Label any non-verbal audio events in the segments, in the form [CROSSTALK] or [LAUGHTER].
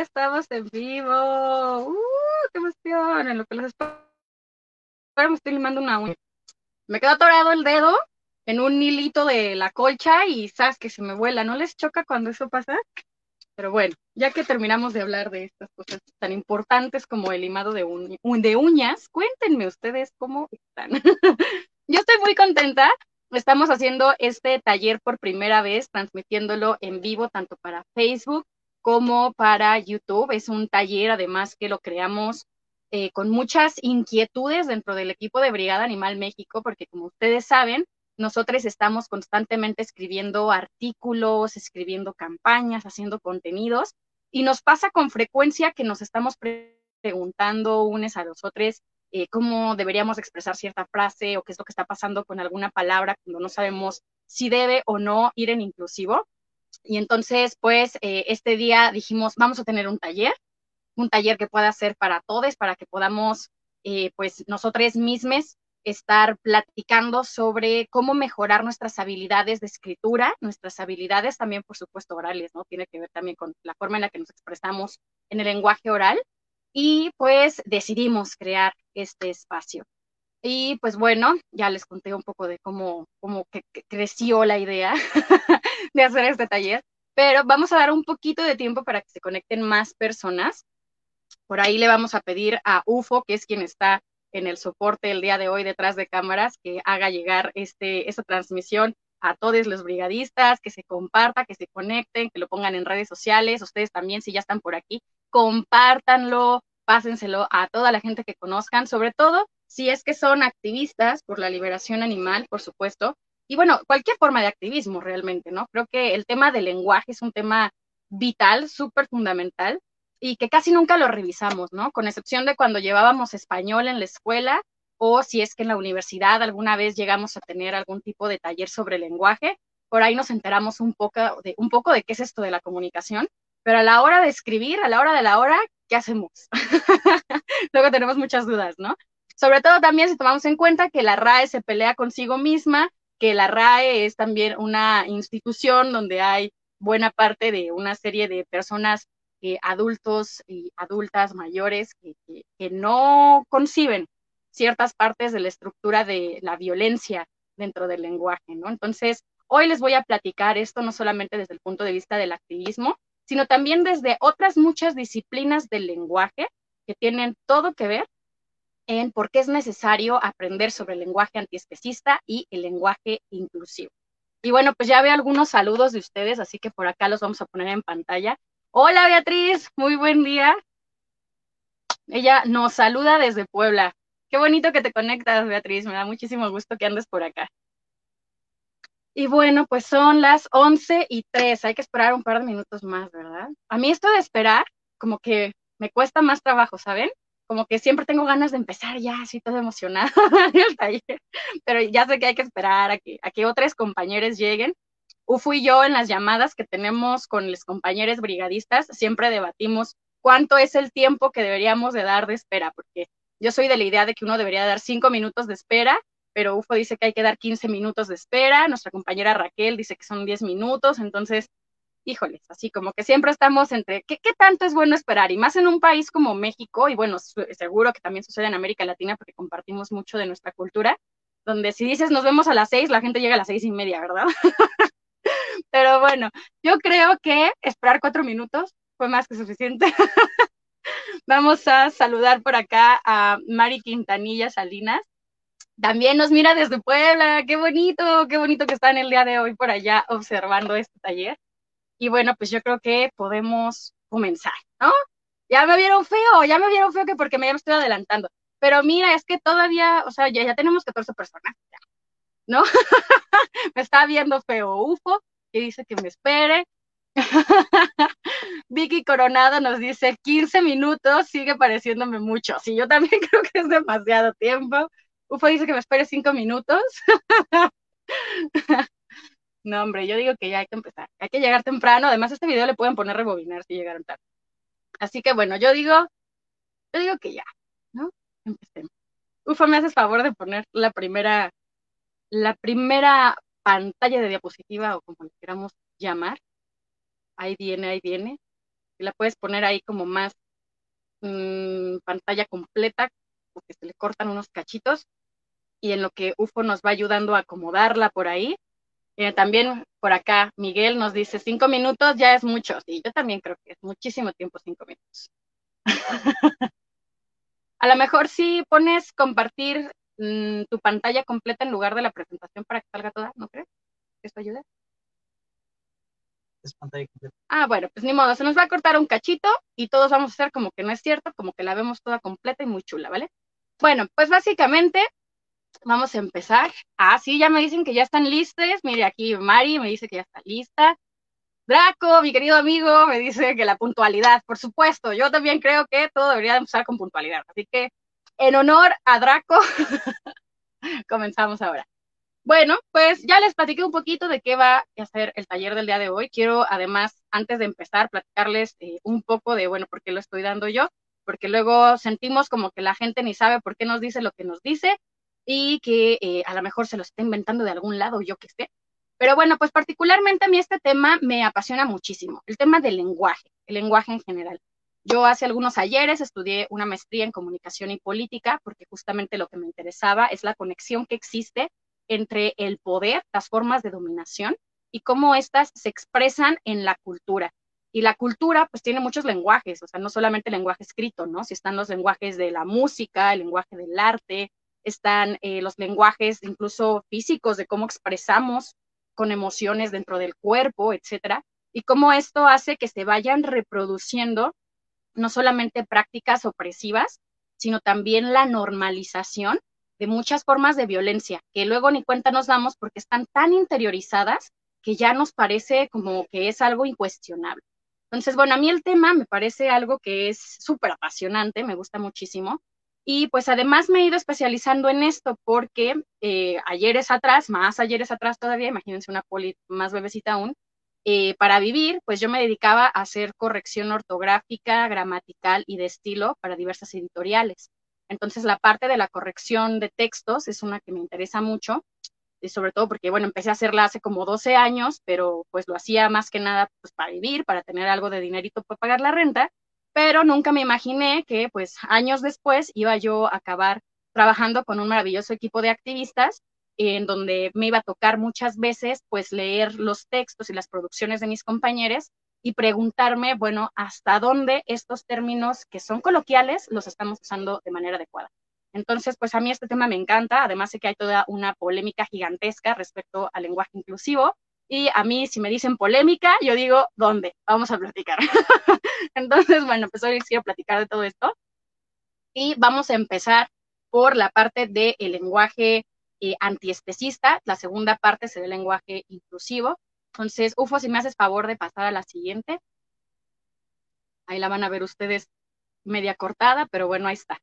estamos en vivo. ¡Uh! ¡Qué emoción! En lo que los espero, me estoy limando una uña. Me quedó atorado el dedo en un hilito de la colcha y sabes que se me vuela. ¿No les choca cuando eso pasa? Pero bueno, ya que terminamos de hablar de estas cosas tan importantes como el limado de, de uñas, cuéntenme ustedes cómo están. [LAUGHS] Yo estoy muy contenta. Estamos haciendo este taller por primera vez, transmitiéndolo en vivo tanto para Facebook como para YouTube. Es un taller, además, que lo creamos eh, con muchas inquietudes dentro del equipo de Brigada Animal México, porque como ustedes saben, nosotros estamos constantemente escribiendo artículos, escribiendo campañas, haciendo contenidos, y nos pasa con frecuencia que nos estamos preguntando unos a los otros eh, cómo deberíamos expresar cierta frase o qué es lo que está pasando con alguna palabra cuando no sabemos si debe o no ir en inclusivo. Y entonces, pues, eh, este día dijimos, vamos a tener un taller, un taller que pueda ser para todos, para que podamos, eh, pues, nosotros mismos estar platicando sobre cómo mejorar nuestras habilidades de escritura, nuestras habilidades también, por supuesto, orales, ¿no? Tiene que ver también con la forma en la que nos expresamos en el lenguaje oral. Y pues decidimos crear este espacio. Y pues bueno, ya les conté un poco de cómo, cómo que creció la idea [LAUGHS] de hacer este taller, pero vamos a dar un poquito de tiempo para que se conecten más personas. Por ahí le vamos a pedir a UFO, que es quien está en el soporte el día de hoy detrás de cámaras, que haga llegar este, esta transmisión a todos los brigadistas, que se comparta, que se conecten, que lo pongan en redes sociales. Ustedes también, si ya están por aquí, compártanlo, pásenselo a toda la gente que conozcan, sobre todo si es que son activistas por la liberación animal, por supuesto, y bueno, cualquier forma de activismo realmente, ¿no? Creo que el tema del lenguaje es un tema vital, súper fundamental, y que casi nunca lo revisamos, ¿no? Con excepción de cuando llevábamos español en la escuela o si es que en la universidad alguna vez llegamos a tener algún tipo de taller sobre lenguaje, por ahí nos enteramos un poco de, un poco de qué es esto de la comunicación, pero a la hora de escribir, a la hora de la hora, ¿qué hacemos? [LAUGHS] Luego tenemos muchas dudas, ¿no? Sobre todo también si tomamos en cuenta que la RAE se pelea consigo misma, que la RAE es también una institución donde hay buena parte de una serie de personas, eh, adultos y adultas mayores, que, que no conciben ciertas partes de la estructura de la violencia dentro del lenguaje, ¿no? Entonces, hoy les voy a platicar esto no solamente desde el punto de vista del activismo, sino también desde otras muchas disciplinas del lenguaje que tienen todo que ver en por qué es necesario aprender sobre el lenguaje antiespecista y el lenguaje inclusivo. Y bueno, pues ya veo algunos saludos de ustedes, así que por acá los vamos a poner en pantalla. Hola Beatriz, muy buen día. Ella nos saluda desde Puebla. Qué bonito que te conectas, Beatriz. Me da muchísimo gusto que andes por acá. Y bueno, pues son las 11 y 3. Hay que esperar un par de minutos más, ¿verdad? A mí esto de esperar, como que me cuesta más trabajo, ¿saben? Como que siempre tengo ganas de empezar ya, así todo emocionada [LAUGHS] el taller, pero ya sé que hay que esperar a que, a que otros compañeros lleguen. Ufo y yo en las llamadas que tenemos con los compañeros brigadistas siempre debatimos cuánto es el tiempo que deberíamos de dar de espera, porque yo soy de la idea de que uno debería dar cinco minutos de espera, pero UFO dice que hay que dar 15 minutos de espera, nuestra compañera Raquel dice que son 10 minutos, entonces híjoles, así como que siempre estamos entre ¿qué, ¿qué, tanto es bueno esperar? Y más en un país como México, y bueno, seguro que también sucede en América Latina porque compartimos mucho de nuestra cultura, donde si dices nos vemos a las seis, la gente llega a las seis y media, ¿verdad? [LAUGHS] Pero bueno, yo creo que esperar cuatro minutos fue más que suficiente. [LAUGHS] Vamos a saludar por acá a Mari Quintanilla Salinas. También nos mira desde Puebla. Qué bonito, qué bonito que están el día de hoy por allá observando este taller. Y bueno, pues yo creo que podemos comenzar, ¿no? Ya me vieron feo, ya me vieron feo que porque me, ya me estoy adelantando. Pero mira, es que todavía, o sea, ya, ya tenemos 14 personas, ¿no? [LAUGHS] me está viendo feo UFO, que dice que me espere. [LAUGHS] Vicky Coronado nos dice 15 minutos, sigue pareciéndome mucho. Sí, yo también [LAUGHS] creo que es demasiado tiempo. UFO dice que me espere 5 minutos. No, hombre, yo digo que ya hay que empezar. Hay que llegar temprano. Además, este video le pueden poner rebobinar si llegaron tarde. Así que bueno, yo digo, yo digo que ya, ¿no? Empecemos. Ufa, me haces favor de poner la primera, la primera pantalla de diapositiva o como le queramos llamar. Ahí viene, ahí viene. la puedes poner ahí como más mmm, pantalla completa, porque se le cortan unos cachitos, y en lo que UFO nos va ayudando a acomodarla por ahí. Eh, también por acá Miguel nos dice, cinco minutos ya es mucho. Sí, yo también creo que es muchísimo tiempo, cinco minutos. [LAUGHS] a lo mejor si pones compartir mmm, tu pantalla completa en lugar de la presentación para que salga toda, ¿no crees? ¿Esto ayuda? Es pantalla completa. Ah, bueno, pues ni modo, se nos va a cortar un cachito y todos vamos a hacer como que no es cierto, como que la vemos toda completa y muy chula, ¿vale? Bueno, pues básicamente vamos a empezar. Ah, sí, ya me dicen que ya están listos. Mire, aquí Mari me dice que ya está lista. Draco, mi querido amigo, me dice que la puntualidad, por supuesto, yo también creo que todo debería empezar con puntualidad. Así que, en honor a Draco, [LAUGHS] comenzamos ahora. Bueno, pues ya les platiqué un poquito de qué va a ser el taller del día de hoy. Quiero además, antes de empezar, platicarles eh, un poco de, bueno, por qué lo estoy dando yo, porque luego sentimos como que la gente ni sabe por qué nos dice lo que nos dice y que eh, a lo mejor se lo está inventando de algún lado, yo qué sé. Pero bueno, pues particularmente a mí este tema me apasiona muchísimo, el tema del lenguaje, el lenguaje en general. Yo hace algunos ayeres estudié una maestría en comunicación y política porque justamente lo que me interesaba es la conexión que existe entre el poder, las formas de dominación y cómo éstas se expresan en la cultura. Y la cultura, pues tiene muchos lenguajes, o sea, no solamente el lenguaje escrito, ¿no? Si están los lenguajes de la música, el lenguaje del arte, están eh, los lenguajes incluso físicos de cómo expresamos con emociones dentro del cuerpo, etcétera, y cómo esto hace que se vayan reproduciendo no solamente prácticas opresivas, sino también la normalización de muchas formas de violencia, que luego ni cuenta nos damos porque están tan interiorizadas que ya nos parece como que es algo incuestionable. Entonces, bueno, a mí el tema me parece algo que es súper apasionante, me gusta muchísimo, y pues además me he ido especializando en esto porque eh, ayeres atrás, más ayeres atrás todavía, imagínense una poli más bebecita aún, eh, para vivir, pues yo me dedicaba a hacer corrección ortográfica, gramatical y de estilo para diversas editoriales. Entonces la parte de la corrección de textos es una que me interesa mucho, y sobre todo porque, bueno, empecé a hacerla hace como 12 años, pero pues lo hacía más que nada pues para vivir, para tener algo de dinerito para pagar la renta pero nunca me imaginé que pues años después iba yo a acabar trabajando con un maravilloso equipo de activistas en donde me iba a tocar muchas veces pues leer los textos y las producciones de mis compañeros y preguntarme, bueno, hasta dónde estos términos que son coloquiales los estamos usando de manera adecuada. Entonces, pues a mí este tema me encanta, además sé que hay toda una polémica gigantesca respecto al lenguaje inclusivo, y a mí, si me dicen polémica, yo digo, ¿dónde? Vamos a platicar. [LAUGHS] Entonces, bueno, pues hoy quiero platicar de todo esto. Y vamos a empezar por la parte del lenguaje eh, antiespecista. La segunda parte será el lenguaje inclusivo. Entonces, Ufo, si me haces favor de pasar a la siguiente. Ahí la van a ver ustedes media cortada, pero bueno, ahí está.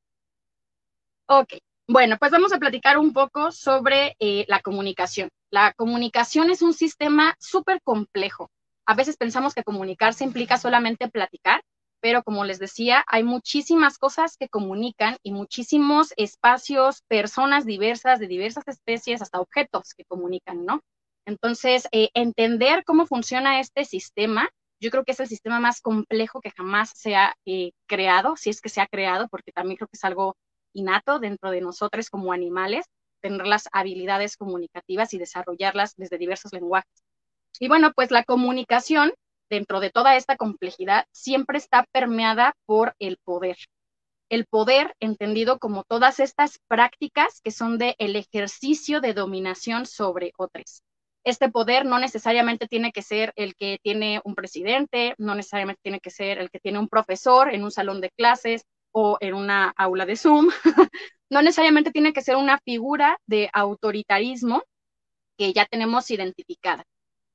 Ok, bueno, pues vamos a platicar un poco sobre eh, la comunicación. La comunicación es un sistema súper complejo. A veces pensamos que comunicarse implica solamente platicar, pero como les decía, hay muchísimas cosas que comunican y muchísimos espacios, personas diversas, de diversas especies, hasta objetos que comunican, ¿no? Entonces, eh, entender cómo funciona este sistema, yo creo que es el sistema más complejo que jamás se ha eh, creado, si es que se ha creado, porque también creo que es algo innato dentro de nosotros como animales, tener las habilidades comunicativas y desarrollarlas desde diversos lenguajes. Y bueno, pues la comunicación dentro de toda esta complejidad siempre está permeada por el poder. El poder entendido como todas estas prácticas que son de el ejercicio de dominación sobre otros. Este poder no necesariamente tiene que ser el que tiene un presidente, no necesariamente tiene que ser el que tiene un profesor en un salón de clases o en una aula de Zoom, [LAUGHS] no necesariamente tiene que ser una figura de autoritarismo que ya tenemos identificada.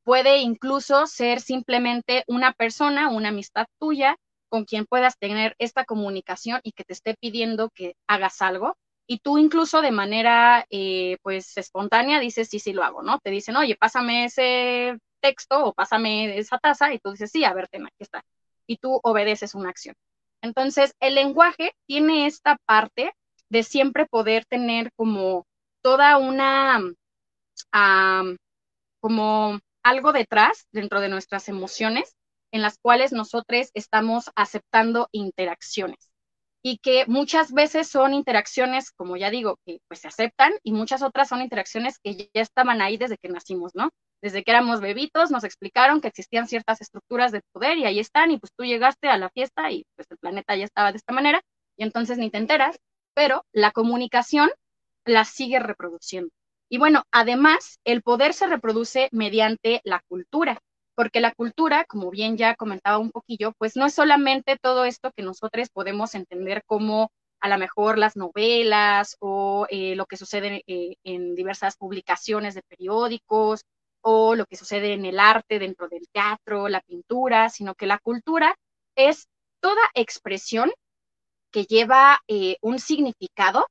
Puede incluso ser simplemente una persona, una amistad tuya con quien puedas tener esta comunicación y que te esté pidiendo que hagas algo. Y tú incluso de manera, eh, pues, espontánea dices, sí, sí lo hago, ¿no? Te dicen, oye, pásame ese texto o pásame esa taza y tú dices, sí, a ver, aquí está. Y tú obedeces una acción. Entonces, el lenguaje tiene esta parte de siempre poder tener como toda una, como algo detrás dentro de nuestras emociones en las cuales nosotros estamos aceptando interacciones y que muchas veces son interacciones, como ya digo, que pues se aceptan y muchas otras son interacciones que ya estaban ahí desde que nacimos, ¿no? Desde que éramos bebitos nos explicaron que existían ciertas estructuras de poder y ahí están y pues tú llegaste a la fiesta y pues el planeta ya estaba de esta manera y entonces ni te enteras, pero la comunicación la sigue reproduciendo. Y bueno, además, el poder se reproduce mediante la cultura, porque la cultura, como bien ya comentaba un poquillo, pues no es solamente todo esto que nosotros podemos entender como a lo mejor las novelas o eh, lo que sucede eh, en diversas publicaciones de periódicos o lo que sucede en el arte dentro del teatro, la pintura, sino que la cultura es toda expresión que lleva eh, un significado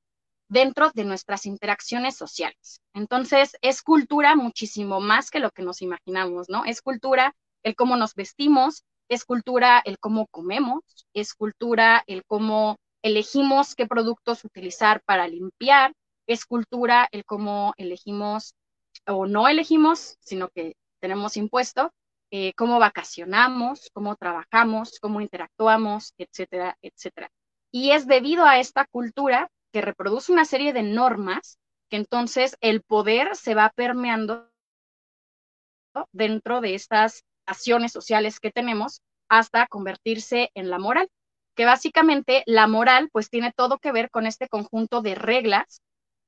dentro de nuestras interacciones sociales. Entonces, es cultura muchísimo más que lo que nos imaginamos, ¿no? Es cultura el cómo nos vestimos, es cultura el cómo comemos, es cultura el cómo elegimos qué productos utilizar para limpiar, es cultura el cómo elegimos o no elegimos, sino que tenemos impuesto, eh, cómo vacacionamos, cómo trabajamos, cómo interactuamos, etcétera, etcétera. Y es debido a esta cultura que reproduce una serie de normas que entonces el poder se va permeando dentro de estas acciones sociales que tenemos hasta convertirse en la moral, que básicamente la moral pues tiene todo que ver con este conjunto de reglas,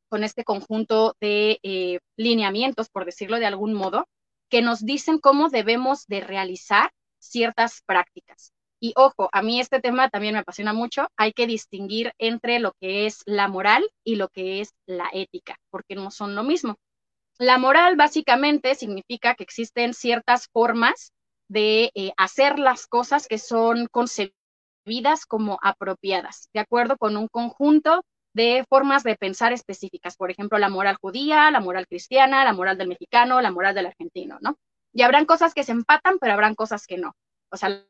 con este conjunto de eh, lineamientos, por decirlo de algún modo, que nos dicen cómo debemos de realizar ciertas prácticas. Y ojo, a mí este tema también me apasiona mucho. Hay que distinguir entre lo que es la moral y lo que es la ética, porque no son lo mismo. La moral básicamente significa que existen ciertas formas de eh, hacer las cosas que son concebidas como apropiadas, de acuerdo con un conjunto de formas de pensar específicas. Por ejemplo, la moral judía, la moral cristiana, la moral del mexicano, la moral del argentino, ¿no? Y habrán cosas que se empatan, pero habrán cosas que no. O sea,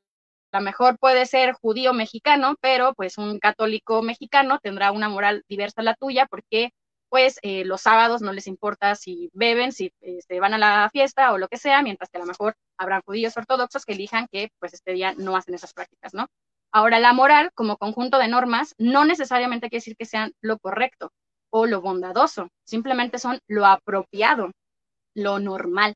a lo mejor puede ser judío mexicano, pero pues un católico mexicano tendrá una moral diversa a la tuya porque pues eh, los sábados no les importa si beben, si se este, van a la fiesta o lo que sea, mientras que a lo mejor habrán judíos ortodoxos que elijan que pues este día no hacen esas prácticas, ¿no? Ahora, la moral como conjunto de normas no necesariamente quiere decir que sean lo correcto o lo bondadoso, simplemente son lo apropiado, lo normal.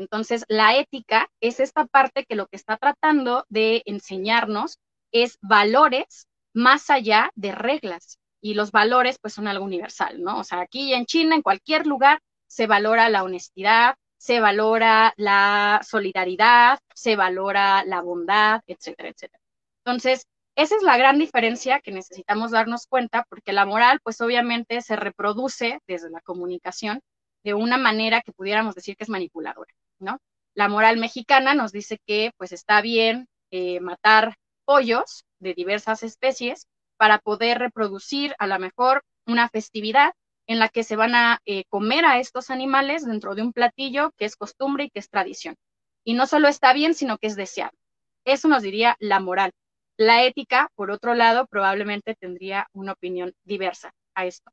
Entonces, la ética es esta parte que lo que está tratando de enseñarnos es valores más allá de reglas. Y los valores, pues, son algo universal, ¿no? O sea, aquí en China, en cualquier lugar, se valora la honestidad, se valora la solidaridad, se valora la bondad, etcétera, etcétera. Entonces, esa es la gran diferencia que necesitamos darnos cuenta, porque la moral, pues obviamente se reproduce desde la comunicación de una manera que pudiéramos decir que es manipuladora. ¿No? La moral mexicana nos dice que pues está bien eh, matar pollos de diversas especies para poder reproducir a lo mejor una festividad en la que se van a eh, comer a estos animales dentro de un platillo que es costumbre y que es tradición. Y no solo está bien, sino que es deseado. Eso nos diría la moral. La ética, por otro lado, probablemente tendría una opinión diversa a esto.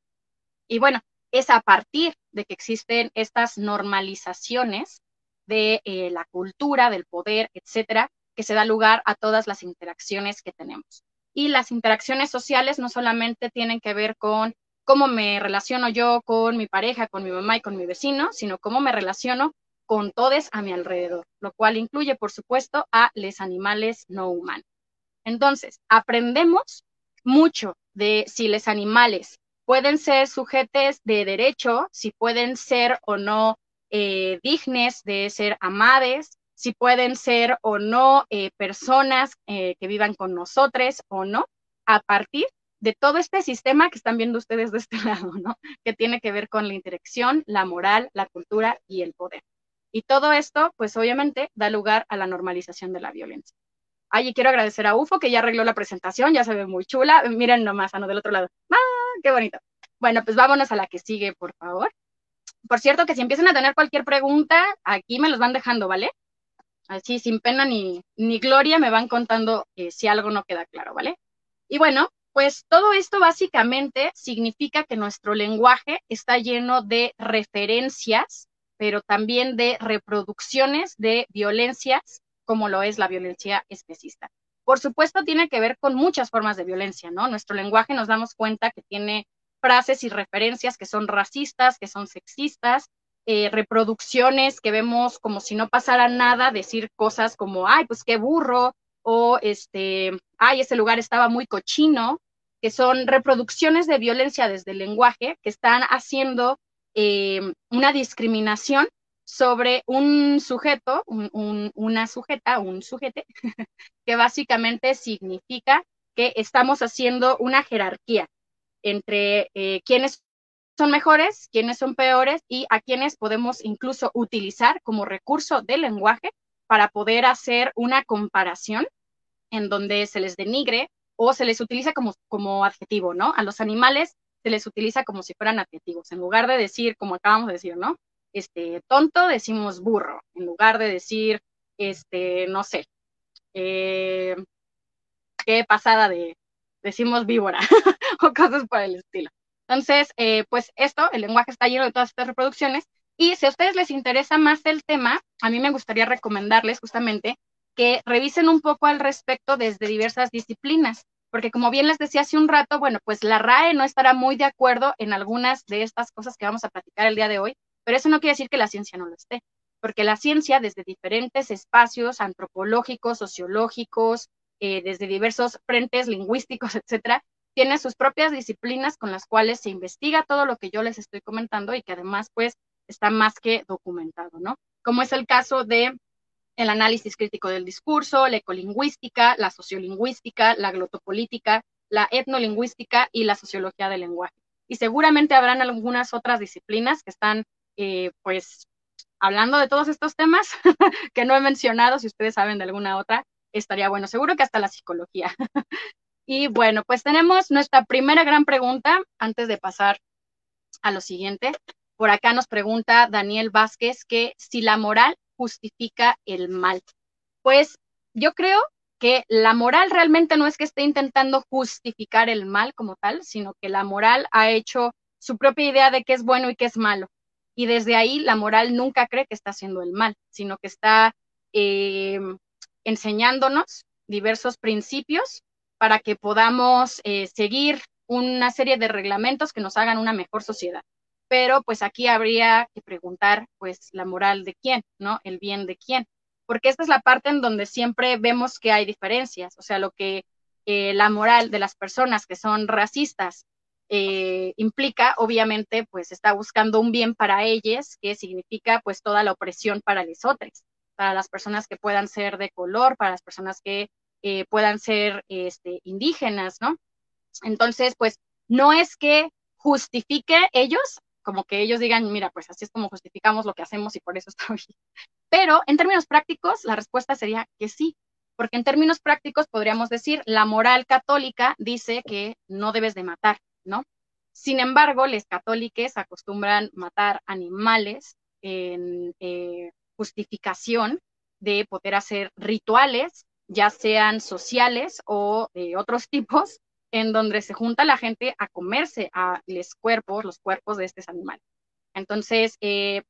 Y bueno, es a partir de que existen estas normalizaciones de eh, la cultura, del poder, etcétera, que se da lugar a todas las interacciones que tenemos. Y las interacciones sociales no solamente tienen que ver con cómo me relaciono yo con mi pareja, con mi mamá y con mi vecino, sino cómo me relaciono con todos a mi alrededor, lo cual incluye, por supuesto, a los animales no humanos. Entonces, aprendemos mucho de si los animales pueden ser sujetos de derecho, si pueden ser o no eh, dignes de ser amades, si pueden ser o no eh, personas eh, que vivan con nosotros o no, a partir de todo este sistema que están viendo ustedes de este [LAUGHS] lado, ¿no? Que tiene que ver con la interacción, la moral, la cultura y el poder. Y todo esto, pues obviamente, da lugar a la normalización de la violencia. Ay, quiero agradecer a UFO que ya arregló la presentación, ya se ve muy chula. Miren nomás, a no del otro lado. ¡Ah, qué bonito! Bueno, pues vámonos a la que sigue, por favor. Por cierto, que si empiezan a tener cualquier pregunta, aquí me los van dejando, ¿vale? Así, sin pena ni, ni gloria, me van contando eh, si algo no queda claro, ¿vale? Y bueno, pues todo esto básicamente significa que nuestro lenguaje está lleno de referencias, pero también de reproducciones de violencias como lo es la violencia especista. Por supuesto, tiene que ver con muchas formas de violencia, ¿no? Nuestro lenguaje nos damos cuenta que tiene frases y referencias que son racistas, que son sexistas, eh, reproducciones que vemos como si no pasara nada, decir cosas como, ay, pues qué burro, o este, ay, ese lugar estaba muy cochino, que son reproducciones de violencia desde el lenguaje que están haciendo eh, una discriminación sobre un sujeto, una sujeta, un sujete, [LAUGHS] que básicamente significa que estamos haciendo una jerarquía entre eh, quienes son mejores, quienes son peores y a quienes podemos incluso utilizar como recurso del lenguaje para poder hacer una comparación en donde se les denigre o se les utiliza como, como adjetivo, ¿no? A los animales se les utiliza como si fueran adjetivos, en lugar de decir, como acabamos de decir, ¿no? Este, tonto, decimos burro, en lugar de decir, este, no sé, eh, qué pasada de, decimos víbora [LAUGHS] o cosas por el estilo. Entonces, eh, pues esto, el lenguaje está lleno de todas estas reproducciones y si a ustedes les interesa más el tema, a mí me gustaría recomendarles justamente que revisen un poco al respecto desde diversas disciplinas, porque como bien les decía hace un rato, bueno, pues la RAE no estará muy de acuerdo en algunas de estas cosas que vamos a platicar el día de hoy, pero eso no quiere decir que la ciencia no lo esté, porque la ciencia desde diferentes espacios antropológicos, sociológicos, eh, desde diversos frentes lingüísticos, [LAUGHS] etcétera, tiene sus propias disciplinas con las cuales se investiga todo lo que yo les estoy comentando y que además, pues, está más que documentado, ¿no? Como es el caso de el análisis crítico del discurso, la ecolingüística, la sociolingüística, la glotopolítica, la etnolingüística y la sociología del lenguaje. Y seguramente habrán algunas otras disciplinas que están, eh, pues, hablando de todos estos temas [LAUGHS] que no he mencionado, si ustedes saben de alguna otra, estaría bueno, seguro que hasta la psicología. [LAUGHS] y bueno, pues tenemos nuestra primera gran pregunta antes de pasar a lo siguiente. Por acá nos pregunta Daniel Vázquez que si la moral justifica el mal. Pues yo creo que la moral realmente no es que esté intentando justificar el mal como tal, sino que la moral ha hecho su propia idea de qué es bueno y qué es malo. Y desde ahí la moral nunca cree que está haciendo el mal, sino que está eh, enseñándonos diversos principios para que podamos eh, seguir una serie de reglamentos que nos hagan una mejor sociedad. Pero pues aquí habría que preguntar pues la moral de quién, ¿no? El bien de quién. Porque esta es la parte en donde siempre vemos que hay diferencias. O sea, lo que eh, la moral de las personas que son racistas eh, implica, obviamente, pues está buscando un bien para ellas, que significa pues toda la opresión para los otros para las personas que puedan ser de color, para las personas que eh, puedan ser este, indígenas, ¿no? Entonces, pues no es que justifique ellos, como que ellos digan, mira, pues así es como justificamos lo que hacemos y por eso [LAUGHS] está bien. Pero en términos prácticos, la respuesta sería que sí, porque en términos prácticos podríamos decir, la moral católica dice que no debes de matar, ¿no? Sin embargo, los católicos acostumbran matar animales en, eh, justificación de poder hacer rituales, ya sean sociales o de otros [LAUGHS] tipos, en donde se junta la gente a comerse a los cuerpos, los cuerpos de estos animales. Entonces, eh,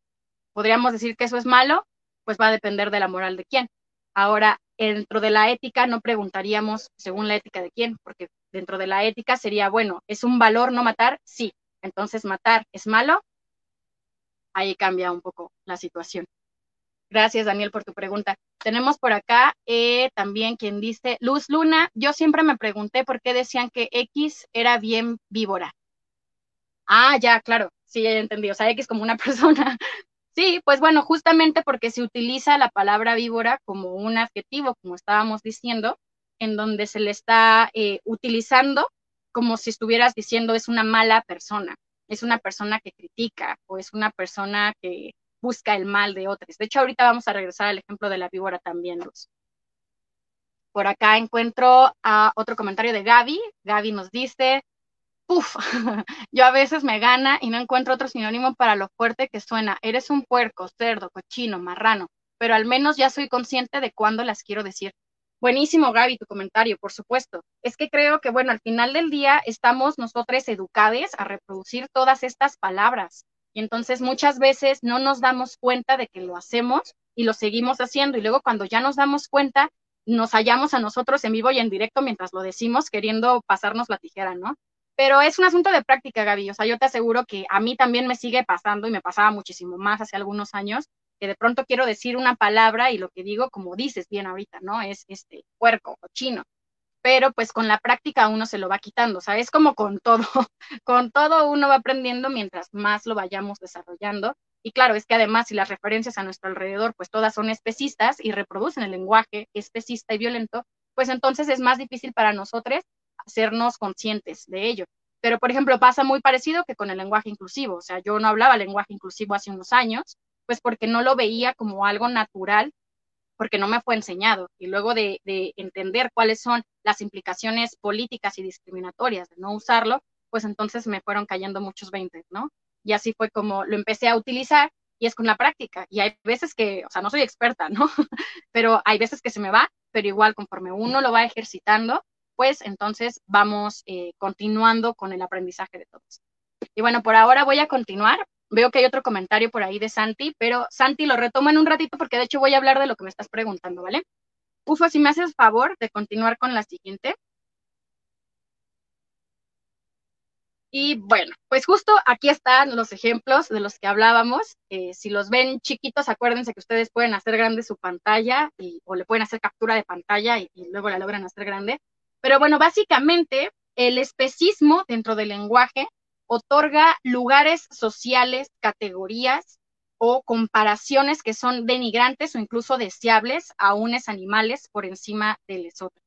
podríamos decir que eso es malo, pues va a depender de la moral de quién. Ahora, dentro de la ética no preguntaríamos según la ética de quién, porque dentro de la ética sería, bueno, ¿es un valor no matar? Sí. Entonces, matar es malo. Ahí cambia un poco la situación. Gracias, Daniel, por tu pregunta. Tenemos por acá eh, también quien dice, Luz Luna, yo siempre me pregunté por qué decían que X era bien víbora. Ah, ya, claro, sí, ya entendí, o sea, X como una [LAUGHS] persona. Sí, pues bueno, justamente porque se utiliza la palabra víbora como un adjetivo, como estábamos diciendo, en donde se le está eh, utilizando como si estuvieras diciendo es una mala persona, es una persona que critica o es una persona que busca el mal de otros. De hecho, ahorita vamos a regresar al ejemplo de la víbora también, Luz. Por acá encuentro a otro comentario de Gaby. Gaby nos dice, Uf, [LAUGHS] yo a veces me gana y no encuentro otro sinónimo para lo fuerte que suena. Eres un puerco, cerdo, cochino, marrano, pero al menos ya soy consciente de cuándo las quiero decir. Buenísimo, Gaby, tu comentario, por supuesto. Es que creo que, bueno, al final del día estamos nosotros educados a reproducir todas estas palabras. Y entonces muchas veces no nos damos cuenta de que lo hacemos y lo seguimos haciendo y luego cuando ya nos damos cuenta, nos hallamos a nosotros en vivo y en directo mientras lo decimos, queriendo pasarnos la tijera, ¿no? Pero es un asunto de práctica, Gaby. O sea, yo te aseguro que a mí también me sigue pasando y me pasaba muchísimo más hace algunos años, que de pronto quiero decir una palabra y lo que digo, como dices bien ahorita, ¿no? Es este puerco, chino pero pues con la práctica uno se lo va quitando, o sea, es como con todo, [LAUGHS] con todo uno va aprendiendo mientras más lo vayamos desarrollando. Y claro, es que además si las referencias a nuestro alrededor pues todas son especistas y reproducen el lenguaje especista y violento, pues entonces es más difícil para nosotros hacernos conscientes de ello. Pero, por ejemplo, pasa muy parecido que con el lenguaje inclusivo. O sea, yo no hablaba lenguaje inclusivo hace unos años, pues porque no lo veía como algo natural porque no me fue enseñado. Y luego de, entender cuáles son las implicaciones políticas y discriminatorias de no usarlo, pues entonces me fueron cayendo muchos 20, ¿no? Y así fue como lo empecé a utilizar y es con la práctica. Y hay veces que, o sea, no soy experta, ¿no? [LAUGHS] pero hay veces que se me va, pero igual conforme uno lo va ejercitando, pues entonces vamos eh, continuando con el aprendizaje de todos. Y bueno, por ahora voy a continuar Veo que hay otro comentario por ahí de Santi, pero Santi lo retomo en un ratito porque de hecho voy a hablar de lo que me estás preguntando, ¿vale? Ufo, si me haces favor de continuar con la siguiente. Y bueno, pues justo aquí están los ejemplos de los que hablábamos. Eh, si los ven chiquitos, acuérdense que ustedes pueden hacer grande su pantalla y, o le pueden hacer captura de pantalla y, y luego la logran hacer grande. Pero bueno, básicamente el especismo dentro del lenguaje otorga lugares sociales, categorías o comparaciones que son denigrantes o incluso deseables a unos animales por encima de los otros.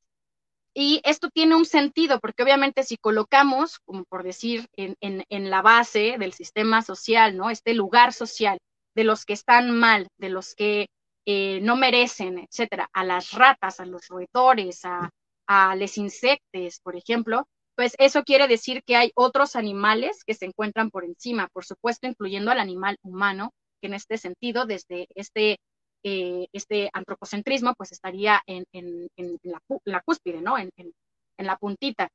Y esto tiene un sentido, porque obviamente si colocamos, como por decir, en, la base del sistema social, ¿no? Este lugar social de los que están mal, de los que eh, no merecen, etcétera, a las ratas, a los roedores, a, a los insectos, por ejemplo, pues eso quiere decir que hay otros animales que se encuentran por encima, por supuesto, incluyendo al animal humano, que en este sentido, desde este, eh, este antropocentrismo, pues estaría en, la, cúspide, ¿no? En, la puntita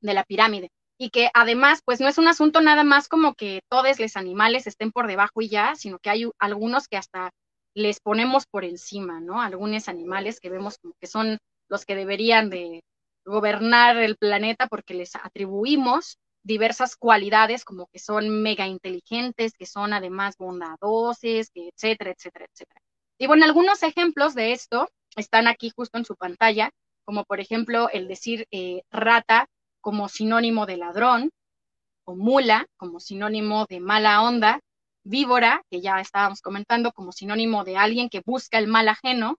de la pirámide. Y que además, pues no es un asunto nada más como que todos los animales estén por debajo y ya, sino que hay algunos que hasta les ponemos por encima, ¿no? Algunos animales que vemos como que son los que deberían de, gobernar el planeta porque les atribuimos diversas cualidades como que son mega inteligentes, que son además bondadoses, etcétera, etcétera, etcétera. Y bueno, algunos ejemplos de esto están aquí justo en su pantalla, como por ejemplo el decir eh, rata como sinónimo de ladrón, o mula como sinónimo de mala onda, víbora, que ya estábamos comentando, como sinónimo de alguien que busca el mal ajeno,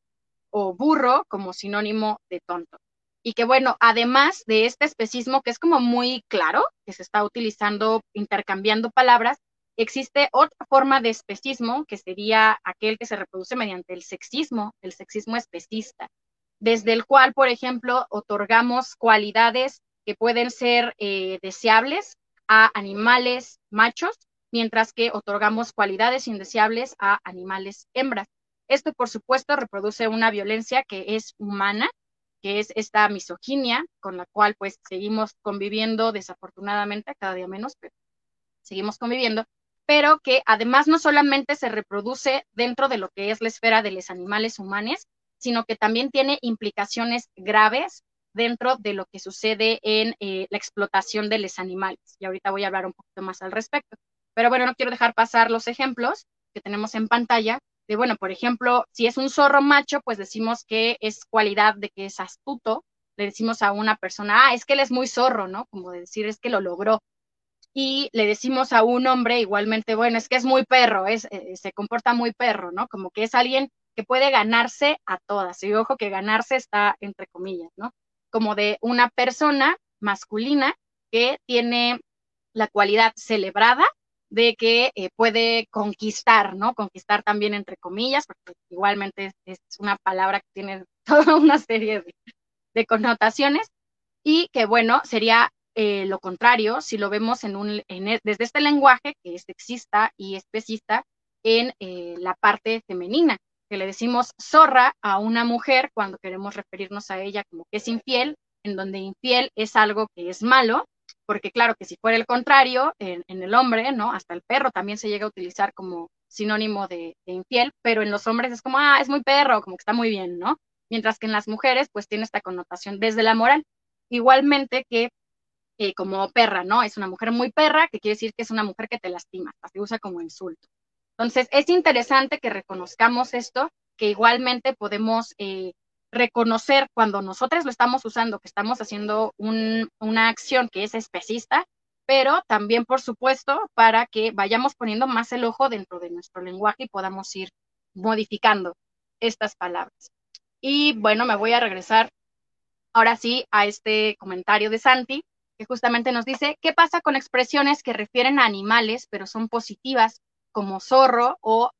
o burro como sinónimo de tonto y que bueno, además de este especismo que es como muy claro, que se está utilizando, intercambiando palabras, existe otra forma de especismo que sería aquel que se reproduce mediante el sexismo, el sexismo especista, desde el cual, por ejemplo, otorgamos cualidades que pueden ser eh, deseables a animales machos, mientras que otorgamos cualidades indeseables a animales hembras. Esto, por supuesto, reproduce una violencia que es humana que es esta misoginia con la cual pues seguimos conviviendo desafortunadamente, cada día menos, pero seguimos conviviendo, pero que además no solamente se reproduce dentro de lo que es la esfera de los animales humanos, sino que también tiene implicaciones graves dentro de lo que sucede en eh, la explotación de los animales. Y ahorita voy a hablar un poquito más al respecto. Pero bueno, no quiero dejar pasar los ejemplos que tenemos en pantalla de, bueno, por ejemplo, si es un zorro macho, pues decimos que es cualidad de que es astuto, le decimos a una persona, ah, es que él es muy zorro, ¿no? Como decir, es que lo logró. Y le decimos a un hombre igualmente, bueno, es que es muy perro, es, eh, se comporta muy perro, ¿no? Como que es alguien que puede ganarse a todas. Y ojo que ganarse está entre comillas, ¿no? Como de una persona masculina que tiene la cualidad celebrada de que eh, puede conquistar, ¿no? Conquistar también entre comillas, porque igualmente es, una palabra que tiene [LAUGHS] toda una serie de, connotaciones y que, bueno, sería eh, lo contrario si lo vemos en un, e, desde este lenguaje que es sexista y especista en eh, la parte femenina, que le decimos zorra a una mujer cuando queremos referirnos a ella como que es infiel, en donde infiel es algo que es malo porque claro que si fuera el contrario, en, el hombre, ¿no? Hasta el perro también se llega a utilizar como sinónimo de, infiel, pero en los hombres es como, ah, es muy perro, como que está muy bien, ¿no? Mientras que en las mujeres, pues tiene esta connotación desde la moral. Igualmente que eh, como perra, ¿no? Es una mujer muy perra, que quiere decir que es una mujer que te lastima, se usa como insulto. Entonces, es interesante que reconozcamos esto, que igualmente podemos eh, reconocer cuando nosotros lo estamos usando, que estamos haciendo una acción que es especista, pero también, por supuesto, para que vayamos poniendo más el ojo dentro de nuestro lenguaje y podamos ir modificando estas palabras. Y bueno, me voy a regresar ahora sí a este comentario de Santi, que justamente nos dice, ¿qué pasa con expresiones que refieren a animales, pero son positivas, como zorro o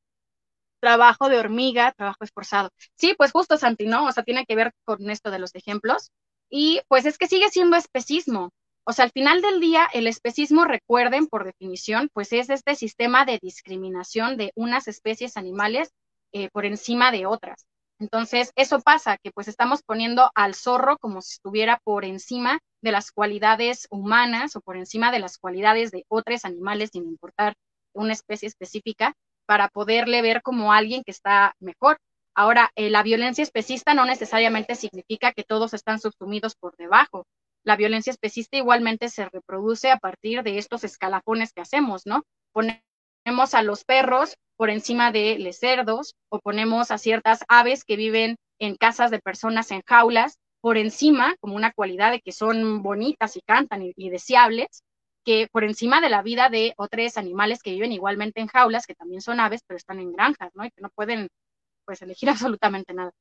trabajo de hormiga, trabajo esforzado? Sí, pues justo Santi, ¿no? O sea, tiene que ver con esto de los ejemplos. Y pues es que sigue siendo especismo. O sea, al final del día, el especismo, recuerden por definición, pues es este sistema de discriminación de unas especies animales eh, por encima de otras. Entonces, eso pasa, que pues estamos poniendo al zorro como si estuviera por encima de las cualidades humanas o por encima de las cualidades de otros animales, sin importar una especie específica, para poderle ver como alguien que está mejor. Ahora, eh, la violencia especista no necesariamente significa que todos están subsumidos por debajo la violencia especista igualmente se reproduce a partir de estos escalafones que hacemos, ¿no? Ponemos a los perros por encima de los cerdos o ponemos a ciertas aves que viven en casas de personas en jaulas por encima, como una cualidad de que son bonitas y cantan y, deseables, que por encima de la vida de otros animales que viven igualmente en jaulas, que también son aves, pero están en granjas, ¿no? Y que no pueden, pues, elegir [LAUGHS] absolutamente nada.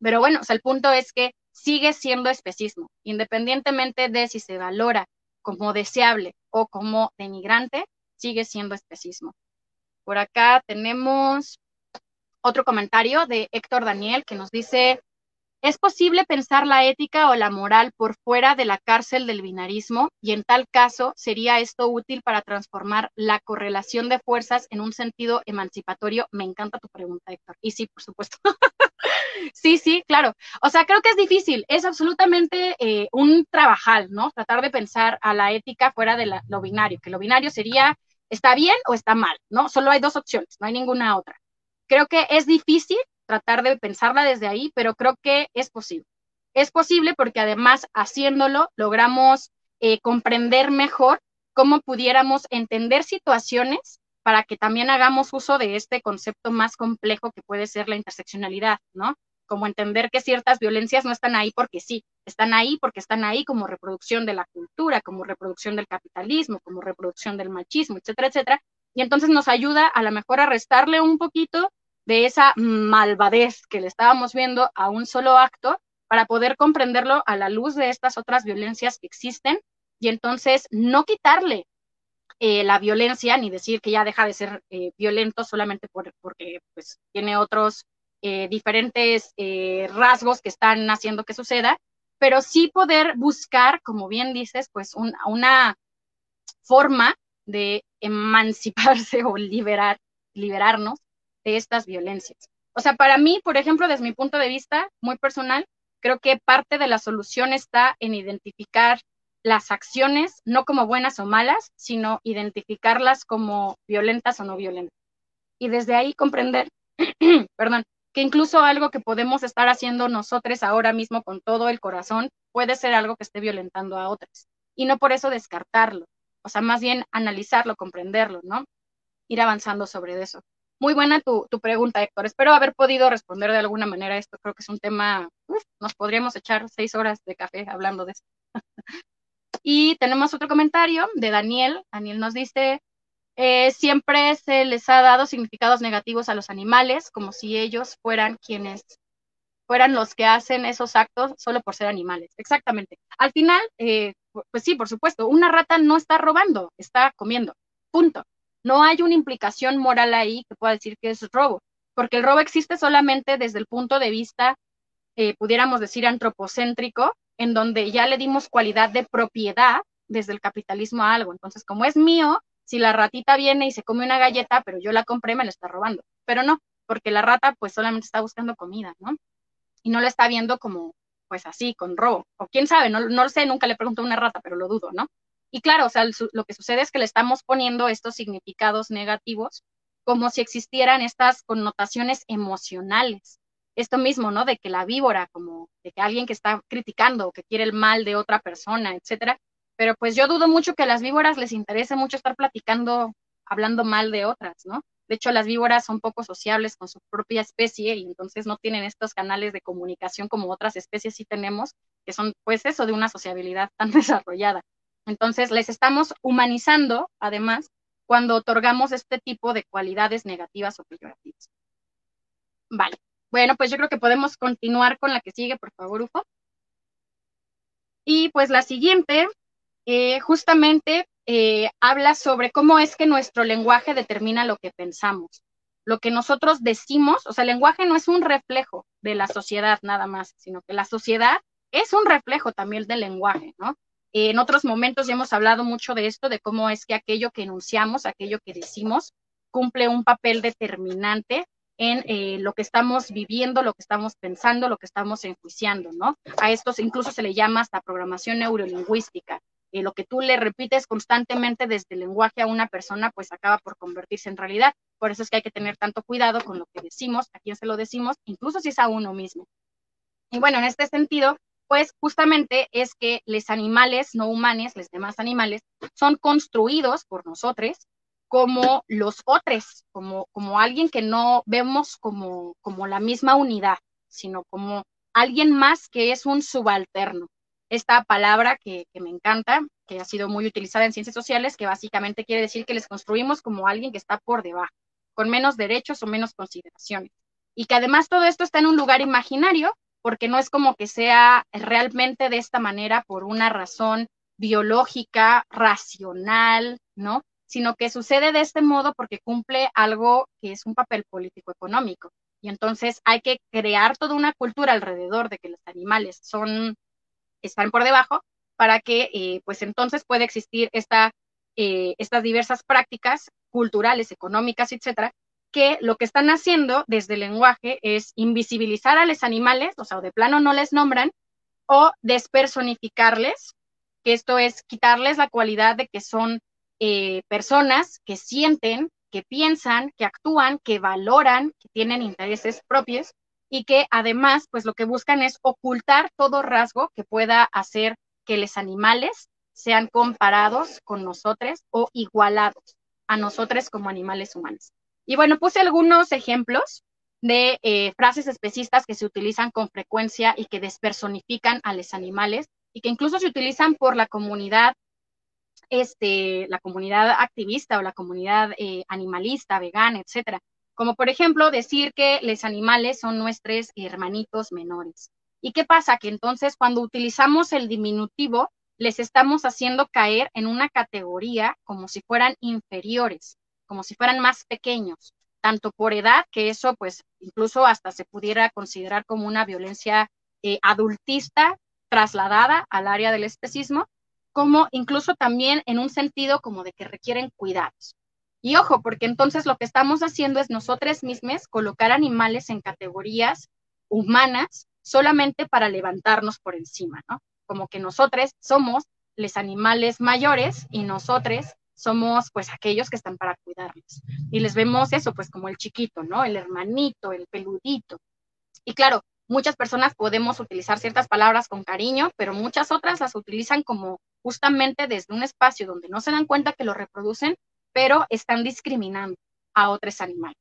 Pero bueno, el punto es que sigue siendo especismo, independientemente de si se valora como deseable o como denigrante, sigue siendo especismo. Por acá tenemos otro comentario de Héctor Daniel que nos dice, ¿es posible pensar la ética o la moral por fuera de la cárcel del binarismo? Y en tal caso, ¿sería esto útil para transformar la correlación de fuerzas en un sentido emancipatorio? Me encanta tu pregunta, Héctor. Y sí, por supuesto. [LAUGHS] Sí, sí, claro. O sea, creo que es difícil, es absolutamente eh, un trabajal, ¿no? Tratar de pensar a la ética fuera de lo binario, que lo binario sería está bien o está mal, ¿no? Solo hay dos opciones, no hay ninguna otra. Creo que es difícil tratar de pensarla desde ahí, pero creo que es posible. Es posible porque además haciéndolo logramos eh, comprender mejor cómo pudiéramos entender situaciones para que también hagamos uso de este concepto más complejo que puede ser la interseccionalidad, ¿no? Como entender que ciertas violencias no están ahí porque sí, están ahí porque están ahí como reproducción de la cultura, como reproducción del capitalismo, como reproducción del machismo, etcétera, etcétera. Y entonces nos ayuda a lo mejor a restarle un poquito de esa malvadez que le estábamos viendo a un solo acto para poder comprenderlo a la luz de estas otras violencias que existen y entonces no quitarle eh, la violencia, ni decir que ya deja de ser eh, violento solamente porque pues, tiene otros eh, diferentes rasgos que están haciendo que suceda, pero sí poder buscar, como bien dices, pues una forma de emanciparse [LAUGHS] o liberar, liberarnos de estas violencias. O sea, para mí, por ejemplo, desde mi punto de vista muy personal, creo que parte de la solución está en identificar las acciones no como buenas o malas, sino identificarlas como violentas o no violentas. Y desde ahí comprender, [CLEARS THROAT] perdón, que incluso algo que podemos estar haciendo nosotros ahora mismo con todo el corazón puede ser algo que esté violentando a otras. Y no por eso descartarlo, o sea, más bien analizarlo, comprenderlo, ¿no? Ir avanzando sobre eso. Muy buena tu, pregunta, Héctor. Espero haber podido responder de alguna manera esto. Creo que es un tema, nos podríamos echar seis horas de café hablando de esto. [LAUGHS] Y tenemos otro comentario de Daniel. Daniel nos dice, eh, siempre se les ha dado significados negativos a los animales, como si ellos fueran quienes fueran los que hacen esos actos solo por ser animales. Exactamente. Al final, eh, pues sí, por supuesto, una rata no está robando, está comiendo. Punto. No hay una implicación moral ahí que pueda decir que es robo, porque el robo existe solamente desde el punto de vista, eh, pudiéramos decir, antropocéntrico, en donde ya le dimos cualidad de propiedad desde el capitalismo a algo. Entonces, como es mío, si la ratita viene y se come una galleta, pero yo la compré, me la está robando. Pero no, porque la rata pues solamente está buscando comida, ¿no? Y no lo está viendo como, pues así, con robo. O quién sabe, no, no lo sé, nunca le pregunto a una rata, pero lo dudo, ¿no? Y claro, o sea, lo que sucede es que le estamos poniendo estos significados negativos como si existieran estas connotaciones emocionales. Esto mismo, ¿no? De que la víbora, como de que alguien que está criticando o que quiere el mal de otra persona, etcétera. Pero pues yo dudo mucho que a las víboras les interese mucho estar platicando, hablando mal de otras, ¿no? De hecho, las víboras son poco sociables con su propia especie y entonces no tienen estos canales de comunicación como otras especies sí tenemos, que son pues eso de una sociabilidad tan [LAUGHS] desarrollada. Entonces, les estamos humanizando, además, cuando otorgamos este tipo de cualidades negativas o peyorativas. Vale. Bueno, pues yo creo que podemos continuar con la que sigue, por favor, Ufo. Y pues la siguiente, eh, justamente eh, habla sobre cómo es que nuestro lenguaje determina lo que pensamos. Lo que nosotros decimos, o sea, el lenguaje no es un reflejo de la sociedad nada más, sino que la sociedad es un reflejo también del lenguaje, ¿no? En otros momentos ya hemos hablado mucho de esto, de cómo es que aquello que enunciamos, aquello que decimos, cumple un papel determinante en eh, lo que estamos viviendo, lo que estamos pensando, lo que estamos enjuiciando, ¿no? A esto incluso se le llama hasta programación neurolingüística. Eh, lo que tú le repites constantemente desde el lenguaje a una persona, pues acaba por convertirse en realidad. Por eso es que hay que tener tanto cuidado con lo que decimos, a quién se lo decimos, incluso si es a uno mismo. Y bueno, en este sentido, pues justamente es que los animales no humanos, los demás animales, son construidos por nosotros como los otros, como, como alguien que no vemos como, como la misma unidad, sino como alguien más que es un subalterno esta palabra que, me encanta, que ha sido muy utilizada en ciencias sociales, que básicamente quiere decir que les construimos como alguien que está por debajo, con menos derechos o menos consideraciones. Y que además todo esto está en un lugar imaginario, porque no es como que sea realmente de esta manera por una razón biológica, racional, ¿no? Sino que sucede de este modo porque cumple algo que es un papel político-económico. Y entonces hay que crear toda una cultura alrededor de que los animales son están por debajo para que eh, pues entonces pueda existir esta, eh, estas diversas prácticas culturales, económicas, etcétera, que lo que están haciendo desde el lenguaje es invisibilizar a los animales, o sea, de plano no les nombran, o despersonificarles, que esto es quitarles la cualidad de que son eh, personas que sienten, que piensan, que actúan, que valoran, que tienen intereses propios y que además, pues lo que buscan es ocultar todo rasgo que pueda hacer que los animales sean comparados con nosotros o igualados a nosotros como animales humanos. Y bueno, puse algunos ejemplos de eh, frases especistas que se utilizan con frecuencia y que despersonifican a los animales y que incluso se utilizan por la comunidad, este, la comunidad activista o la comunidad eh, animalista, vegana, etcétera como por ejemplo decir que los animales son nuestros hermanitos menores. ¿Y qué pasa? Que entonces cuando utilizamos el diminutivo, les estamos haciendo caer en una categoría como si fueran inferiores, como si fueran más pequeños, tanto por edad, que eso pues incluso hasta se pudiera considerar como una violencia eh, adultista trasladada al área del especismo, como incluso también en un sentido como de que requieren cuidados. Y ojo, porque entonces lo que estamos haciendo es nosotros mismos colocar animales en categorías humanas solamente para levantarnos por encima, ¿no? Como que nosotros somos los animales mayores y nosotros somos pues aquellos que están para cuidarlos. Y les vemos eso pues como el chiquito, ¿no? El hermanito, el peludito. Y claro, muchas personas podemos utilizar ciertas palabras con cariño, pero muchas otras las utilizan como justamente desde un espacio donde no se dan cuenta que lo reproducen pero están discriminando a otros animales.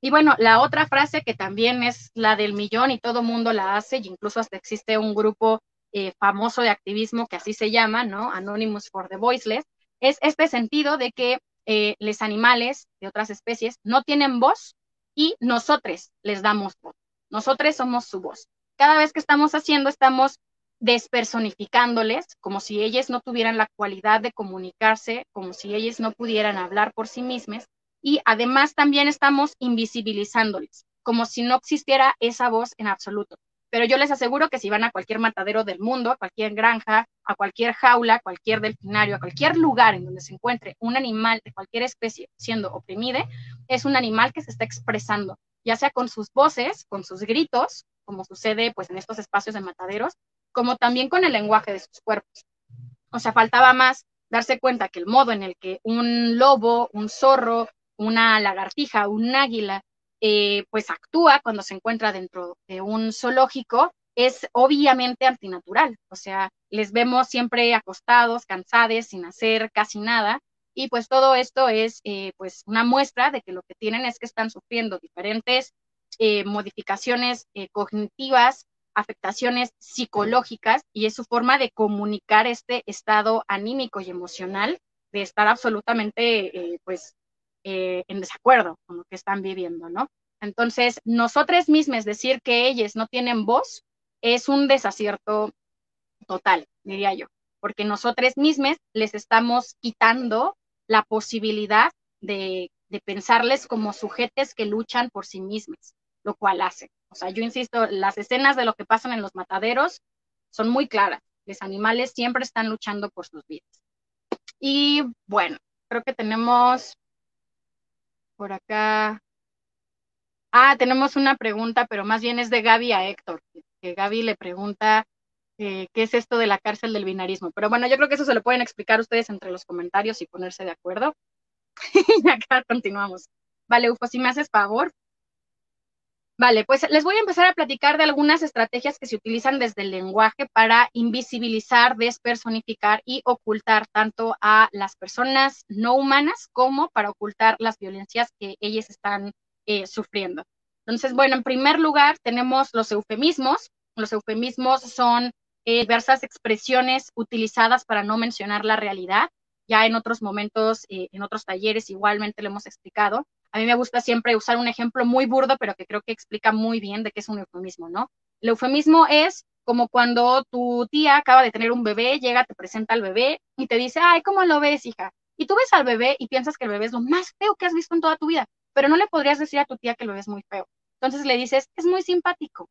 Y bueno, la otra frase que también es la del millón y todo mundo la hace, y incluso hasta existe un grupo eh, famoso de activismo que así se llama, ¿no? Anonymous for the Voiceless, es este sentido de que eh, los animales de otras especies no tienen voz y nosotros les damos voz. Nosotros somos su voz. Cada vez que estamos haciendo, estamos despersonificándoles, como si ellas no tuvieran la cualidad de comunicarse, como si ellas no pudieran hablar por sí mismas, y además también estamos invisibilizándoles, como si no existiera esa voz en absoluto. Pero yo les aseguro que si van a cualquier matadero del mundo, a cualquier granja, a cualquier jaula, a cualquier delfinario, a cualquier lugar en donde se encuentre un animal de cualquier especie siendo oprimido, es un animal que se está expresando, ya sea con sus voces, con sus gritos, como sucede pues en estos espacios de mataderos, como también con el lenguaje de sus cuerpos. O sea, faltaba más darse cuenta que el modo en el que un lobo, un zorro, una lagartija, un águila, eh, pues actúa cuando se encuentra dentro de un zoológico, es obviamente antinatural. O sea, les vemos siempre acostados, cansados, sin hacer casi nada. Y pues todo esto es eh, pues una muestra de que lo que tienen es que están sufriendo diferentes eh, modificaciones cognitivas, afectaciones psicológicas y es su forma de comunicar este estado anímico y emocional de estar absolutamente pues eh, en desacuerdo con lo que están viviendo, ¿no? Entonces, nosotros mismos decir que ellos no tienen voz es un desacierto total, diría yo, porque nosotros mismos les estamos quitando la posibilidad de, pensarles como sujetes que luchan por sí mismos, lo cual hace. O sea, yo insisto, las escenas de lo que pasan en los mataderos son muy claras. Los animales siempre están luchando por sus vidas. Y bueno, creo que tenemos por acá. Ah, tenemos una pregunta, pero más bien es de Gaby a Héctor, que Gaby le pregunta eh, qué es esto de la cárcel del binarismo. Pero bueno, yo creo que eso se lo pueden explicar ustedes entre los comentarios y ponerse de acuerdo. [LAUGHS] y acá continuamos. Vale, Ufo, si me haces favor, Vale, pues les voy a empezar a platicar de algunas estrategias que se utilizan desde el lenguaje para invisibilizar, despersonificar y ocultar tanto a las personas no humanas como para ocultar las violencias que ellas están eh, sufriendo. Entonces, bueno, en primer lugar tenemos los eufemismos. Los eufemismos son eh, diversas expresiones utilizadas para no mencionar la realidad. Ya en otros momentos, eh, en otros talleres igualmente lo hemos explicado. A mí me gusta siempre usar un ejemplo muy burdo, pero que creo que explica muy bien de qué es un eufemismo, ¿no? El eufemismo es como cuando tu tía acaba de tener un bebé, llega, te presenta al bebé y te dice, ay, ¿cómo lo ves, hija? Y tú ves al bebé y piensas que el bebé es lo más feo que has visto en toda tu vida, pero no le podrías decir a tu tía que el bebé es muy feo. Entonces le dices, es muy simpático.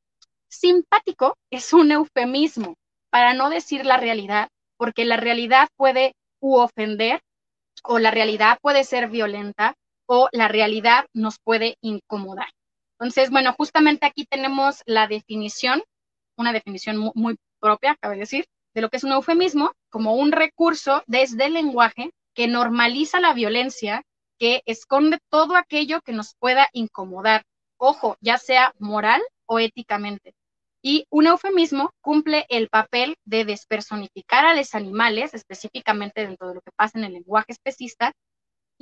Simpático es un eufemismo para no decir la realidad, porque la realidad puede u ofender o la realidad puede ser violenta o la realidad nos puede incomodar. Entonces, bueno, justamente aquí tenemos la definición, una definición muy, propia, cabe decir, de lo que es un eufemismo como un recurso desde el lenguaje que normaliza la violencia, que esconde todo aquello que nos pueda incomodar, ojo, ya sea moral o éticamente. Y un eufemismo cumple el papel de despersonificar a los animales, específicamente dentro de lo que pasa en el lenguaje especista,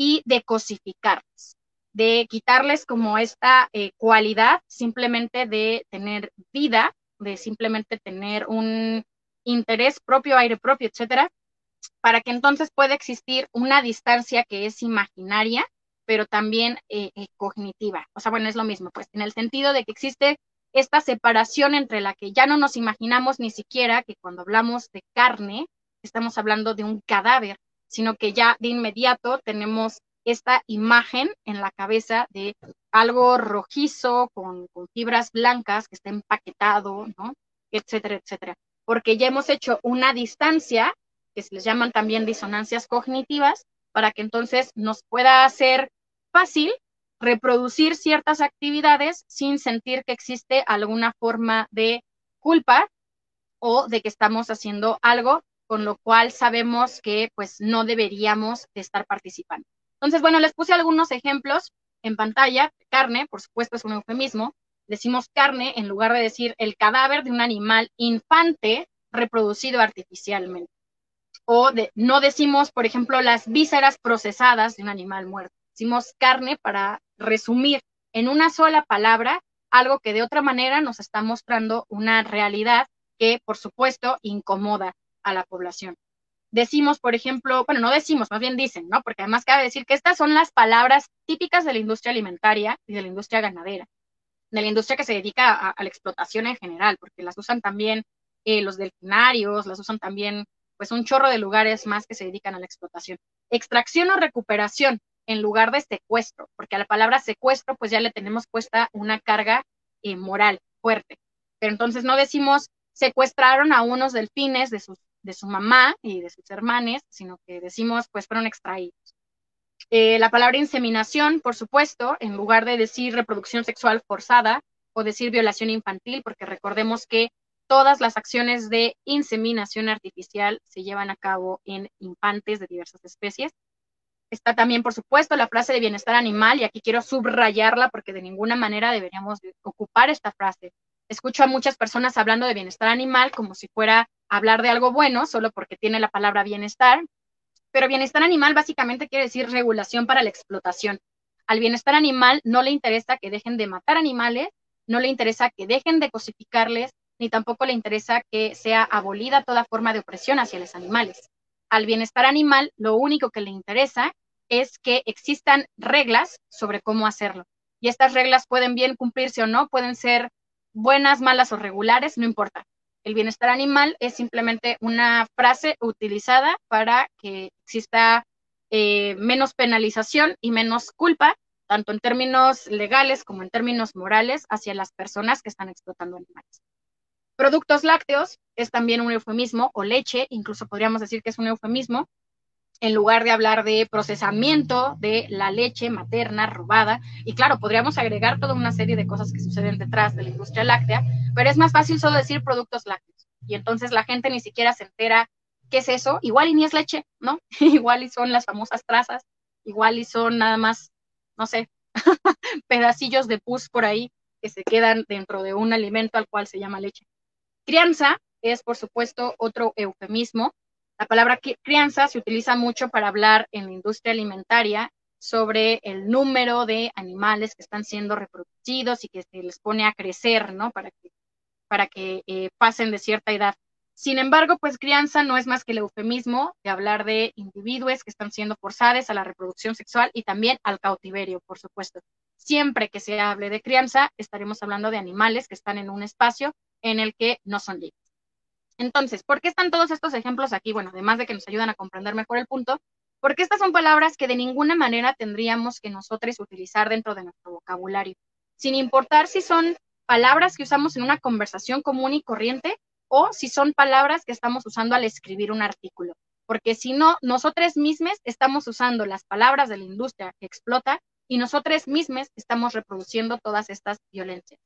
y de cosificarles, de quitarles como esta eh, cualidad simplemente de tener vida, de simplemente tener un interés propio, aire propio, etcétera, para que entonces pueda existir una distancia que es imaginaria, pero también eh, eh, cognitiva. O sea, bueno, es lo mismo, pues, en el sentido de que existe esta separación entre la que ya no nos imaginamos ni siquiera que cuando hablamos de carne, estamos hablando de un cadáver, sino que ya de inmediato tenemos esta imagen en la cabeza de algo rojizo con, fibras blancas que está empaquetado, ¿no? Etcétera, etcétera. Porque ya hemos hecho una distancia, que se les llaman también disonancias cognitivas, para que entonces nos pueda hacer fácil reproducir ciertas actividades sin sentir que existe alguna forma de culpa o de que estamos haciendo algo con lo cual sabemos que pues no deberíamos de estar participando. Entonces, bueno, les puse algunos ejemplos en pantalla. Carne, por supuesto, es un eufemismo. Decimos carne en lugar de decir el cadáver de un animal infante reproducido artificialmente. O no decimos, por ejemplo, las vísceras procesadas de un animal muerto. Decimos carne para resumir en una sola palabra algo que de otra manera nos está mostrando una realidad que, por supuesto, incomoda a la población. Decimos, por ejemplo, bueno, no decimos, más bien dicen, ¿no? Porque además cabe decir que estas son las palabras típicas de la industria alimentaria y de la industria ganadera, de la industria que se dedica a, la explotación en general, porque las usan también eh, los delfinarios, las usan también, pues, un chorro de lugares más que se dedican a la explotación. Extracción o recuperación en lugar de secuestro, porque a la palabra secuestro, pues ya le tenemos puesta una carga eh, moral fuerte. Pero entonces no decimos secuestraron a unos delfines de sus de su mamá y de sus hermanos, sino que decimos, pues fueron extraídos. Eh, la palabra inseminación, por supuesto, en lugar de decir reproducción sexual forzada o decir violación infantil, porque recordemos que todas las acciones de inseminación artificial se llevan a cabo en infantes de diversas especies. Está también, por supuesto, la frase de bienestar animal, y aquí quiero subrayarla porque de ninguna manera deberíamos ocupar esta frase. Escucho a muchas personas hablando de bienestar animal como si fuera hablar de algo bueno, solo porque tiene la palabra bienestar, pero bienestar animal básicamente quiere decir regulación para la explotación. Al bienestar animal no le interesa que dejen de matar animales, no le interesa que dejen de cosificarles, ni tampoco le interesa que sea abolida toda forma de opresión hacia los animales. Al bienestar animal, lo único que le interesa es que existan reglas sobre cómo hacerlo. Y estas reglas pueden bien cumplirse o no, pueden ser buenas, malas o regulares, no importa. El bienestar animal es simplemente una frase utilizada para que exista eh, menos penalización y menos culpa, tanto en términos legales como en términos morales, hacia las personas que están explotando animales. Productos lácteos es también un eufemismo, o leche, incluso podríamos decir que es un eufemismo, en lugar de hablar de procesamiento de la leche materna robada. Y claro, podríamos agregar toda una serie de cosas que suceden detrás de la industria láctea, pero es más fácil solo decir productos lácteos. Y entonces la gente ni siquiera se entera ¿qué es eso? Igual y ni es leche, ¿no? [LAUGHS] igual y son las famosas trazas, igual y son nada más, no sé, [LAUGHS] pedacillos de pus por ahí que se quedan dentro de un alimento al cual se llama leche. Crianza es, por supuesto, otro eufemismo. La palabra crianza se utiliza mucho para hablar en la industria alimentaria sobre el número de animales que están siendo reproducidos y que se les pone a crecer, ¿no? Para que, eh, pasen de cierta edad. Sin embargo, pues crianza no es más que el eufemismo de hablar de individuos que están siendo forzados a la reproducción sexual y también al cautiverio, por supuesto. Siempre que se hable de crianza, estaremos hablando de animales que están en un espacio en el que no son libres. Entonces, ¿por qué están todos estos ejemplos aquí? Bueno, además de que nos ayudan a comprender mejor el punto, porque estas son palabras que de ninguna manera tendríamos que nosotros utilizar dentro de nuestro vocabulario, sin importar si son palabras que usamos en una conversación común y corriente o si son palabras que estamos usando al escribir un artículo. Porque si no, nosotros mismos estamos usando las palabras de la industria que explota y nosotros mismos estamos reproduciendo todas estas violencias.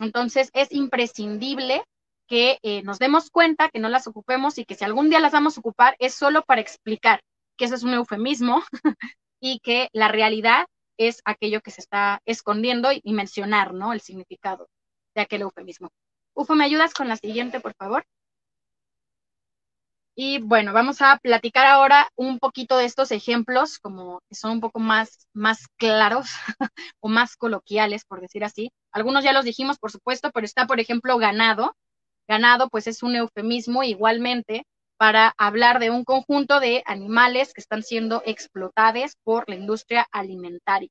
Entonces, es imprescindible que eh, nos demos cuenta, que no las ocupemos y que si algún día las vamos a ocupar es solo para explicar que eso es un eufemismo [LAUGHS] y que la realidad es aquello que se está escondiendo y, y mencionar, ¿no? El significado de aquel eufemismo. Ufo, ¿me ayudas con la siguiente, por favor? Y bueno, vamos a platicar ahora un poquito de estos ejemplos, como que son un poco más, más claros [LAUGHS] o más coloquiales, por decir así. Algunos ya los dijimos, por supuesto, pero está, por ejemplo, ganado. Ganado, pues es un eufemismo igualmente para hablar de un conjunto de animales que están siendo explotados por la industria alimentaria.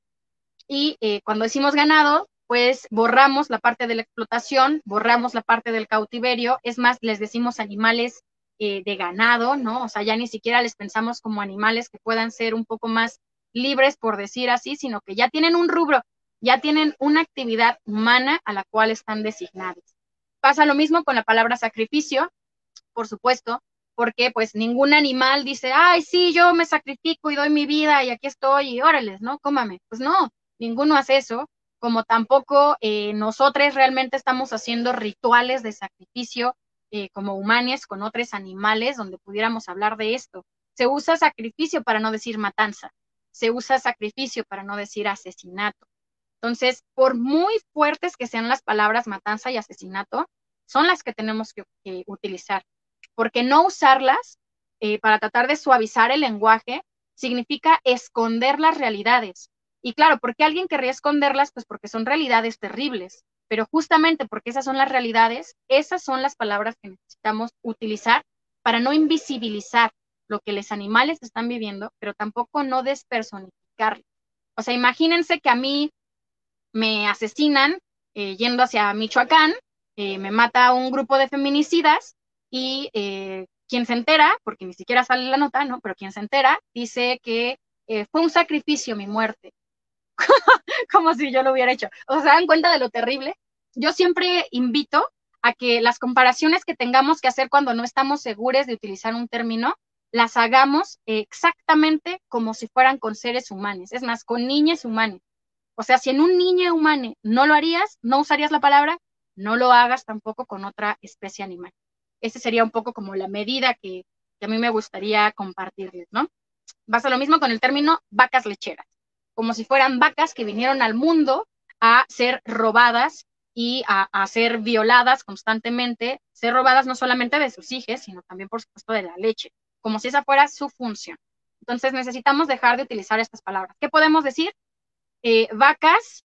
Y eh, cuando decimos ganado, pues borramos la parte de la explotación, borramos la parte del cautiverio, es más, les decimos animales eh, de ganado, ¿no? O sea, ya ni siquiera les pensamos como animales que puedan ser un poco más libres, por decir así, sino que ya tienen un rubro, ya tienen una actividad humana a la cual están designados. Pasa lo mismo con la palabra sacrificio, por supuesto, porque pues ningún animal dice, ay, sí, yo me sacrifico y doy mi vida y aquí estoy y órales, ¿no? Cómame. Pues no, ninguno hace eso como tampoco eh, nosotros realmente estamos haciendo rituales de sacrificio eh, como humanos con otros animales donde pudiéramos hablar de esto. Se usa sacrificio para no decir matanza, se usa sacrificio para no decir asesinato. Entonces, por muy fuertes que sean las palabras matanza y asesinato, son las que tenemos que, utilizar, porque no usarlas eh, para tratar de suavizar el lenguaje significa esconder las realidades, y claro, ¿por qué alguien querría esconderlas? Pues porque son realidades terribles, pero justamente porque esas son las realidades, esas son las palabras que necesitamos utilizar para no invisibilizar lo que los animales están viviendo, pero tampoco no despersonificarlo. O sea, imagínense que a mí me asesinan eh, yendo hacia Michoacán, eh, me mata un grupo de feminicidas y eh, quien se entera, porque ni siquiera sale la nota, ¿no? Pero quien se entera dice que fue un sacrificio mi muerte [LAUGHS] como si yo lo hubiera hecho. O sea, dan cuenta de lo terrible. Yo siempre invito a que las comparaciones que tengamos que hacer cuando no estamos seguros de utilizar un término, las hagamos exactamente como si fueran con seres humanos, es más, con niños humanos. O sea, si en un niño humano no lo harías, no usarías la palabra, no lo hagas tampoco con otra especie animal. Esa sería un poco como la medida que, a mí me gustaría compartirles, ¿no? Pasa lo mismo con el término vacas lecheras, como si fueran vacas que vinieron al mundo a ser robadas y a, ser violadas constantemente, ser robadas no solamente de sus hijos, sino también, por supuesto, de la leche, como si esa fuera su función. Entonces necesitamos dejar de utilizar estas palabras. ¿Qué podemos decir? Eh, vacas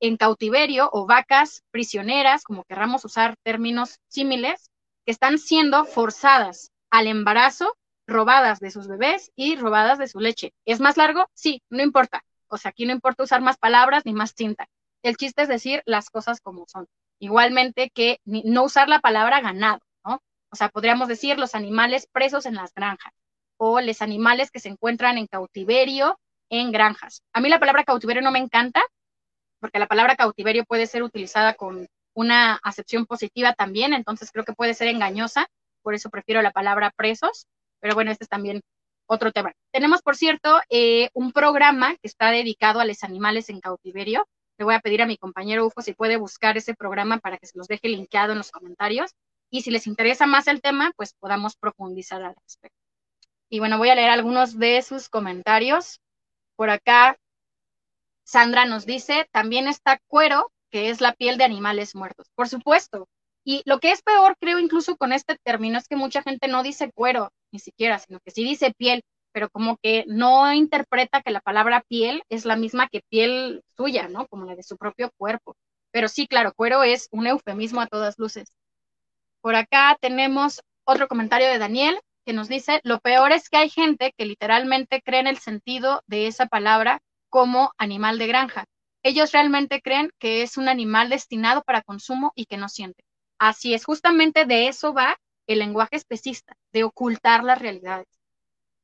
en cautiverio o vacas prisioneras, como querramos usar términos símiles, que están siendo forzadas al embarazo, robadas de sus bebés y robadas de su leche. ¿Es más largo? Sí, no importa. O sea, aquí no importa usar más palabras ni más tinta. El chiste es decir las cosas como son. Igualmente que no usar la palabra ganado, ¿no? O sea, podríamos decir los animales presos en las granjas o los animales que se encuentran en cautiverio en granjas. A mí la palabra cautiverio no me encanta porque la palabra cautiverio puede ser utilizada con una acepción positiva también, entonces creo que puede ser engañosa, por eso prefiero la palabra presos, pero bueno, este es también otro tema. Tenemos, por cierto, eh, un programa que está dedicado a los animales en cautiverio. Le voy a pedir a mi compañero Ufo si puede buscar ese programa para que se los deje linkeado en los comentarios. Y si les interesa más el tema, pues podamos profundizar al respecto. Y bueno, voy a leer algunos de sus comentarios. Por acá, Sandra nos dice, también está cuero, que es la piel de animales muertos. Por supuesto. Y lo que es peor, creo, incluso con este término, es que mucha gente no dice cuero, ni siquiera, sino que sí dice piel pero como que no interpreta que la palabra piel es la misma que piel suya, ¿no? Como la de su propio cuerpo. Pero sí, claro, cuero es un eufemismo a todas luces. Por acá tenemos otro comentario de Daniel que nos dice, lo peor es que hay gente que literalmente cree en el sentido de esa palabra como animal de granja. Ellos realmente creen que es un animal destinado para consumo y que no siente. Así es, justamente de eso va el lenguaje especista, de ocultar las realidades.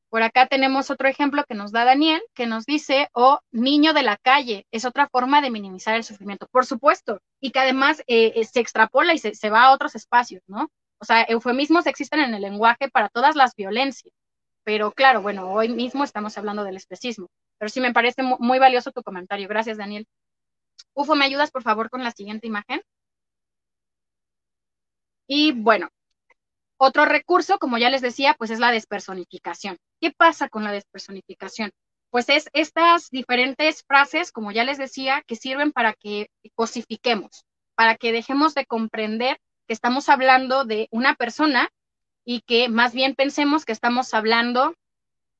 Por acá tenemos otro ejemplo que nos da Daniel, que nos dice, o oh, niño de la calle, es otra forma de minimizar el sufrimiento, por supuesto, y que además eh, eh, se extrapola y se, va a otros espacios, ¿no? O sea, eufemismos existen en el lenguaje para todas las violencias, pero claro, bueno, hoy mismo estamos hablando del especismo, pero sí me parece muy valioso tu comentario. Gracias, Daniel. Ufo, ¿me ayudas por favor con la siguiente imagen? Y bueno, otro recurso, como ya les decía, pues es la despersonificación. ¿Qué pasa con la despersonificación? Pues es estas diferentes frases, como ya les decía, que sirven para que cosifiquemos, para que dejemos de comprender que estamos hablando de una persona y que más bien pensemos que estamos hablando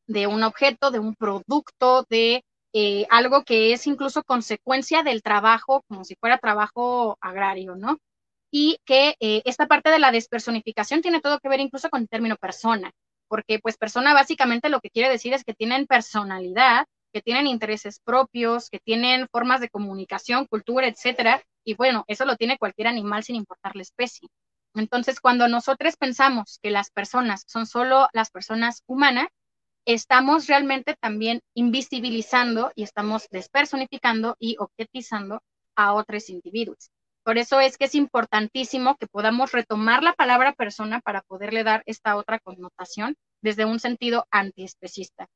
de un objeto, de un producto, de eh, algo que es incluso consecuencia del trabajo, como si fuera trabajo agrario, ¿no? y que eh, esta parte de la despersonificación tiene todo que ver incluso con el término persona, porque pues persona básicamente lo que quiere decir es que tienen personalidad, que tienen intereses propios, que tienen formas de comunicación, cultura, etcétera, y bueno, eso lo tiene cualquier animal sin importar la especie. Entonces, cuando nosotros pensamos que las personas son solo las personas humanas, estamos realmente también invisibilizando y estamos despersonificando y objetizando a otros individuos. Por eso es que es importantísimo que podamos retomar la palabra persona para poderle dar esta otra connotación desde un sentido antiespecista.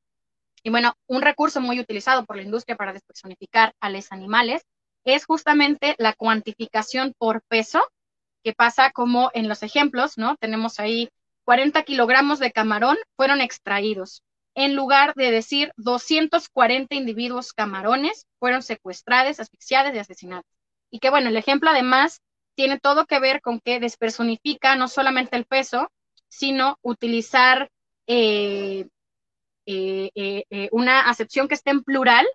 Y bueno, un recurso muy utilizado por la industria para despersonificar a los animales es justamente la cuantificación por peso, que pasa como en los ejemplos, ¿no? Tenemos ahí 40 kilogramos de camarón fueron extraídos. En lugar de decir 240 individuos camarones fueron secuestrados, asfixiados y asesinados. Y que bueno, el ejemplo además tiene todo que ver con que despersonifica no solamente el peso, sino utilizar eh, una acepción que esté en plural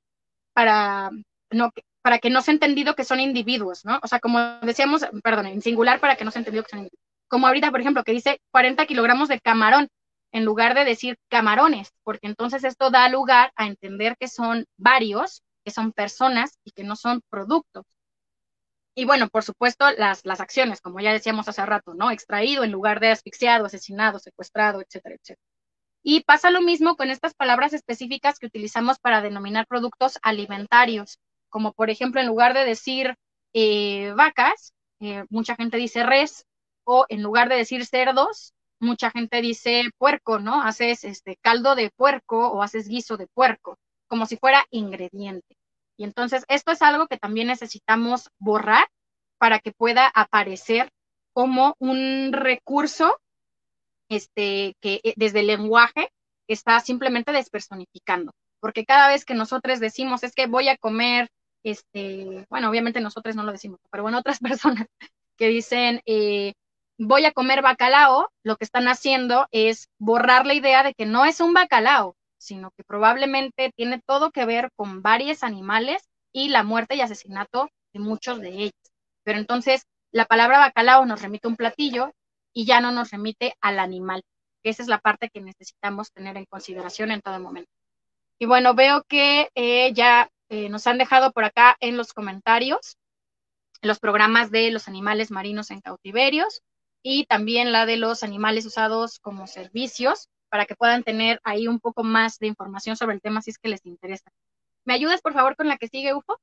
para, no, para que no se entendido que son individuos, ¿no? O sea, como decíamos, perdón, en singular para que no se entendido que son individuos. Como ahorita, por ejemplo, que dice 40 kilogramos de camarón, en lugar de decir camarones, porque entonces esto da lugar a entender que son varios, que son personas y que no son productos. Y bueno, por supuesto, las, las acciones, como ya decíamos hace rato, ¿no? Extraído en lugar de asfixiado, asesinado, secuestrado, etcétera, etcétera. Y pasa lo mismo con estas palabras específicas que utilizamos para denominar productos alimentarios, como por ejemplo, en lugar de decir eh, vacas, eh, mucha gente dice res, o en lugar de decir cerdos, mucha gente dice puerco, ¿no? Haces este caldo de puerco o haces guiso de puerco, como si fuera ingrediente. Y entonces esto es algo que también necesitamos borrar para que pueda aparecer como un recurso este, que eh, desde el lenguaje está simplemente despersonificando, porque cada vez que nosotros decimos es que voy a comer, este, bueno, obviamente nosotros no lo decimos, pero bueno, otras [LAUGHS] personas que dicen eh, voy a comer bacalao, lo que están haciendo es borrar la idea de que no es un bacalao, sino que probablemente tiene todo que ver con varios animales y la muerte y asesinato de muchos de ellos. Pero entonces la palabra bacalao nos remite a un platillo y ya no nos remite al animal. Esa es la parte que necesitamos tener en consideración en todo momento. Y bueno, veo que eh, ya eh, nos han dejado por acá en los comentarios los programas de los animales marinos en cautiverios y también la de los animales usados como servicios para que puedan tener ahí un poco más de información sobre el tema si es que les interesa. ¿Me ayudas, por favor, con la que sigue, UFO?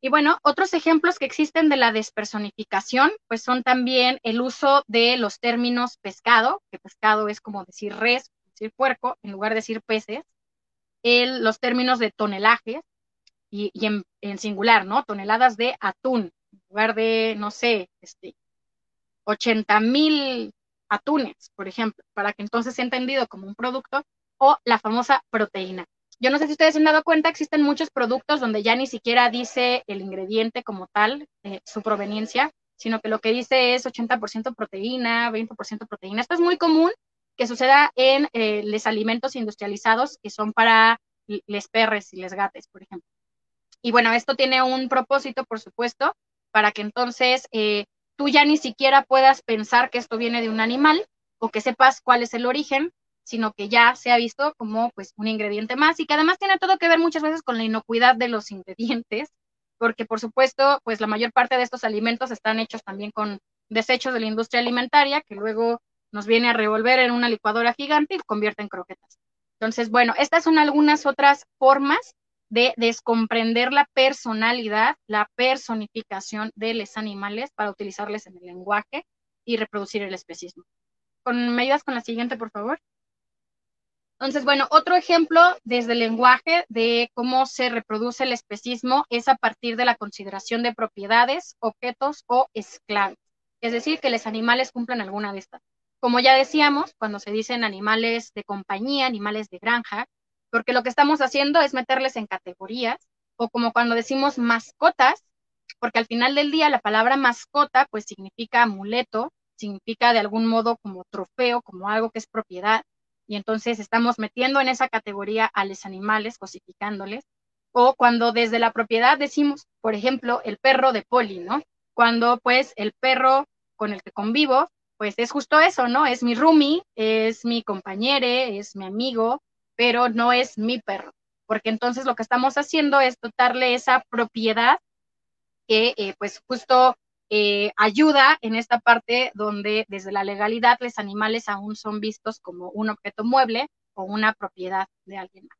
Y bueno, otros ejemplos que existen de la despersonificación, pues son también el uso de los términos pescado, que pescado es como decir res, decir puerco, en lugar de decir peces, el, los términos de tonelaje, y, en, singular, ¿no? Toneladas de atún, en lugar de, no sé, este, 80 mil atunes, por ejemplo, para que entonces sea entendido como un producto, o la famosa proteína. Yo no sé si ustedes se han dado cuenta, existen muchos productos donde ya ni siquiera dice el ingrediente como tal, eh, su proveniencia, sino que lo que dice es 80% proteína, 20% proteína. Esto es muy común que suceda en eh, los alimentos industrializados que son para les perres y les gates, por ejemplo. Y bueno, esto tiene un propósito, por supuesto, para que entonces eh, tú ya ni siquiera puedas pensar que esto viene de un animal o que sepas cuál es el origen, sino que ya se ha visto como pues un ingrediente más y que además tiene todo que ver muchas veces con la inocuidad de los ingredientes, porque por supuesto pues la mayor parte de estos alimentos están hechos también con desechos de la industria alimentaria que luego nos viene a revolver en una licuadora gigante y convierte en croquetas. Entonces, bueno, estas son algunas otras formas de descomprender la personalidad, la personificación de los animales para utilizarles en el lenguaje y reproducir el especismo. ¿Con, ¿Me con la siguiente, por favor? Entonces, bueno, otro ejemplo desde el lenguaje de cómo se reproduce el especismo es a partir de la consideración de propiedades, objetos o esclavos. Es decir, que los animales cumplan alguna de estas. Como ya decíamos, cuando se dicen animales de compañía, animales de granja, porque lo que estamos haciendo es meterles en categorías, o como cuando decimos mascotas, porque al final del día la palabra mascota pues significa amuleto, significa de algún modo como trofeo, como algo que es propiedad, y entonces estamos metiendo en esa categoría a los animales, cosificándoles, o cuando desde la propiedad decimos, por ejemplo, el perro de poli, ¿no? Cuando pues el perro con el que convivo, pues es justo eso, ¿no? Es mi roomie, es mi compañero, es mi amigo, pero no es mi perro, porque entonces lo que estamos haciendo es dotarle esa propiedad que eh, pues justo eh, ayuda en esta parte donde desde la legalidad los animales aún son vistos como un objeto mueble o una propiedad de alguien más.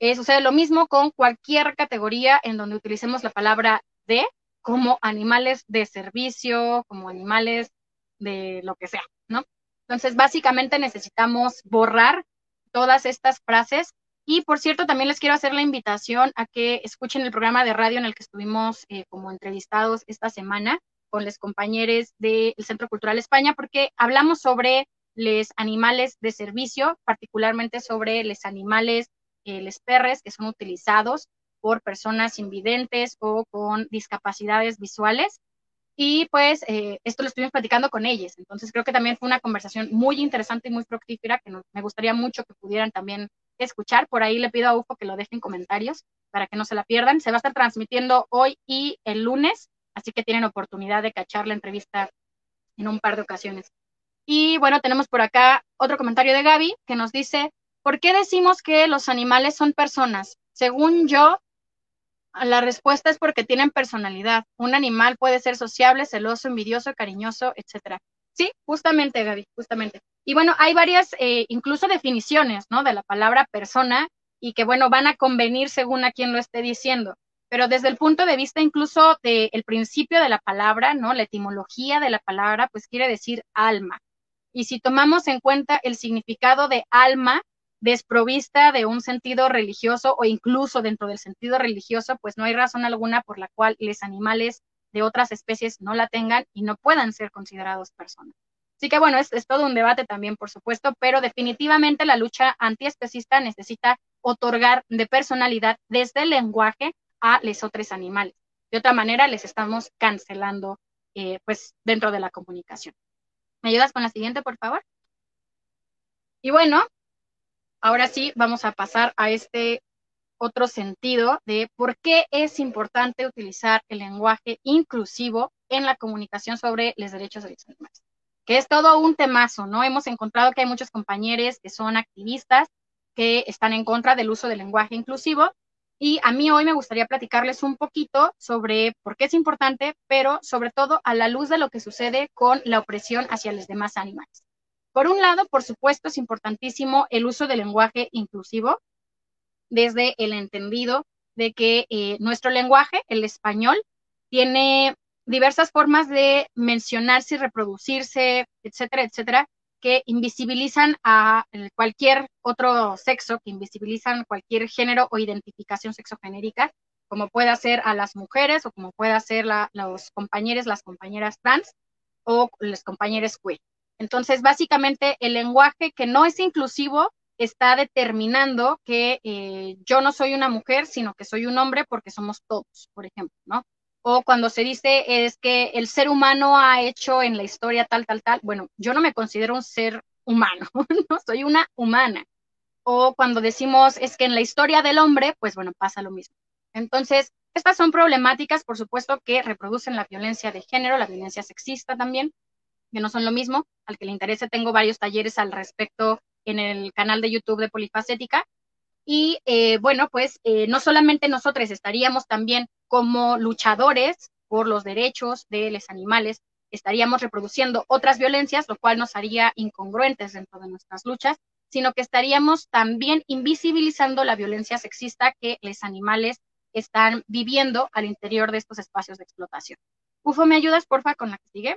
Eh, sucede lo mismo con cualquier categoría en donde utilicemos la palabra de como animales de servicio, como animales de lo que sea, ¿no? Entonces, básicamente necesitamos borrar todas estas frases y por cierto, también les quiero hacer la invitación a que escuchen el programa de radio en el que estuvimos eh, como entrevistados esta semana con los compañeros del Centro Cultural España, porque hablamos sobre los animales de servicio, particularmente sobre los animales, eh, los perres que son utilizados por personas invidentes o con discapacidades visuales. Y pues eh, esto lo estuvimos platicando con ellos. Entonces creo que también fue una conversación muy interesante y muy fructífera que me gustaría mucho que pudieran también escuchar. Por ahí le pido a UFO que lo dejen en comentarios para que no se la pierdan. Se va a estar transmitiendo hoy y el lunes así que tienen oportunidad de cachar la entrevista en un par de ocasiones. Y bueno, tenemos por acá otro comentario de Gaby que nos dice, ¿por qué decimos que los animales son personas? Según yo, la respuesta es porque tienen personalidad. Un animal puede ser sociable, celoso, envidioso, cariñoso, etcétera. Sí, justamente, Gaby, justamente. Y bueno, hay varias, eh, incluso definiciones, ¿no? De la palabra persona y que, bueno, van a convenir según a quien lo esté diciendo pero desde el punto de vista incluso del principio de la palabra, ¿no? La etimología de la palabra, pues quiere decir alma. Y si tomamos en cuenta el significado de alma, desprovista de un sentido religioso o incluso dentro del sentido religioso, pues no hay razón alguna por la cual los animales de otras especies no la tengan y no puedan ser considerados personas. Así que bueno, es, es, todo un debate también, por supuesto, pero definitivamente la lucha antiespecista necesita otorgar de personalidad desde el lenguaje a los otros animales. De otra manera, les estamos cancelando, eh, pues, dentro de la comunicación. ¿Me ayudas con la siguiente, por favor? Y bueno, ahora sí, vamos a pasar a este otro sentido de por qué es importante utilizar el lenguaje inclusivo en la comunicación sobre los derechos de los animales. Que es todo un temazo, ¿no? Hemos encontrado que hay muchos compañeros que son activistas que están en contra del uso del lenguaje inclusivo. Y a mí hoy me gustaría platicarles un poquito sobre por qué es importante, pero sobre todo a la luz de lo que sucede con la opresión hacia los demás animales. Por un lado, por supuesto, es importantísimo el uso del lenguaje inclusivo, desde el entendido de que eh, nuestro lenguaje, el español, tiene diversas formas de mencionarse y reproducirse, etcétera, etcétera, que invisibilizan a cualquier otro sexo, que invisibilizan cualquier género o identificación sexogenérica, como puede ser a las mujeres o como puede ser los compañeros, las compañeras trans o los compañeros queer. Entonces, básicamente, el lenguaje que no es inclusivo está determinando que eh, yo no soy una mujer, sino que soy un hombre porque somos todos, por ejemplo, ¿no? O cuando se dice es que el ser humano ha hecho en la historia tal, tal, tal, bueno, yo no me considero un ser humano, [LAUGHS] no soy una humana. O cuando decimos es que en la historia del hombre, pues bueno, pasa lo mismo. Entonces, estas son problemáticas, por supuesto, que reproducen la violencia de género, la violencia sexista también, que no son lo mismo. Al que le interese, tengo varios talleres al respecto en el canal de YouTube de Polifacética. Y eh, bueno, pues eh, no solamente nosotros estaríamos también como luchadores por los derechos de los animales, estaríamos reproduciendo otras violencias, lo cual nos haría incongruentes dentro de nuestras luchas, sino que estaríamos también invisibilizando la violencia sexista que los animales están viviendo al interior de estos espacios de explotación. Ufo, ¿me ayudas, porfa, con la que sigue?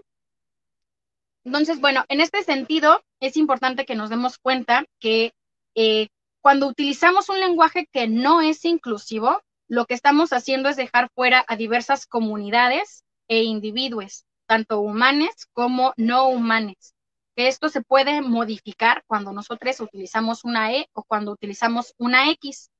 Entonces, bueno, en este sentido, es importante que nos demos cuenta que eh, cuando utilizamos un lenguaje que no es inclusivo, lo que estamos haciendo es dejar fuera a diversas comunidades e individuos, tanto humanos como no humanos. Esto se puede modificar cuando nosotros utilizamos una E o cuando utilizamos una X.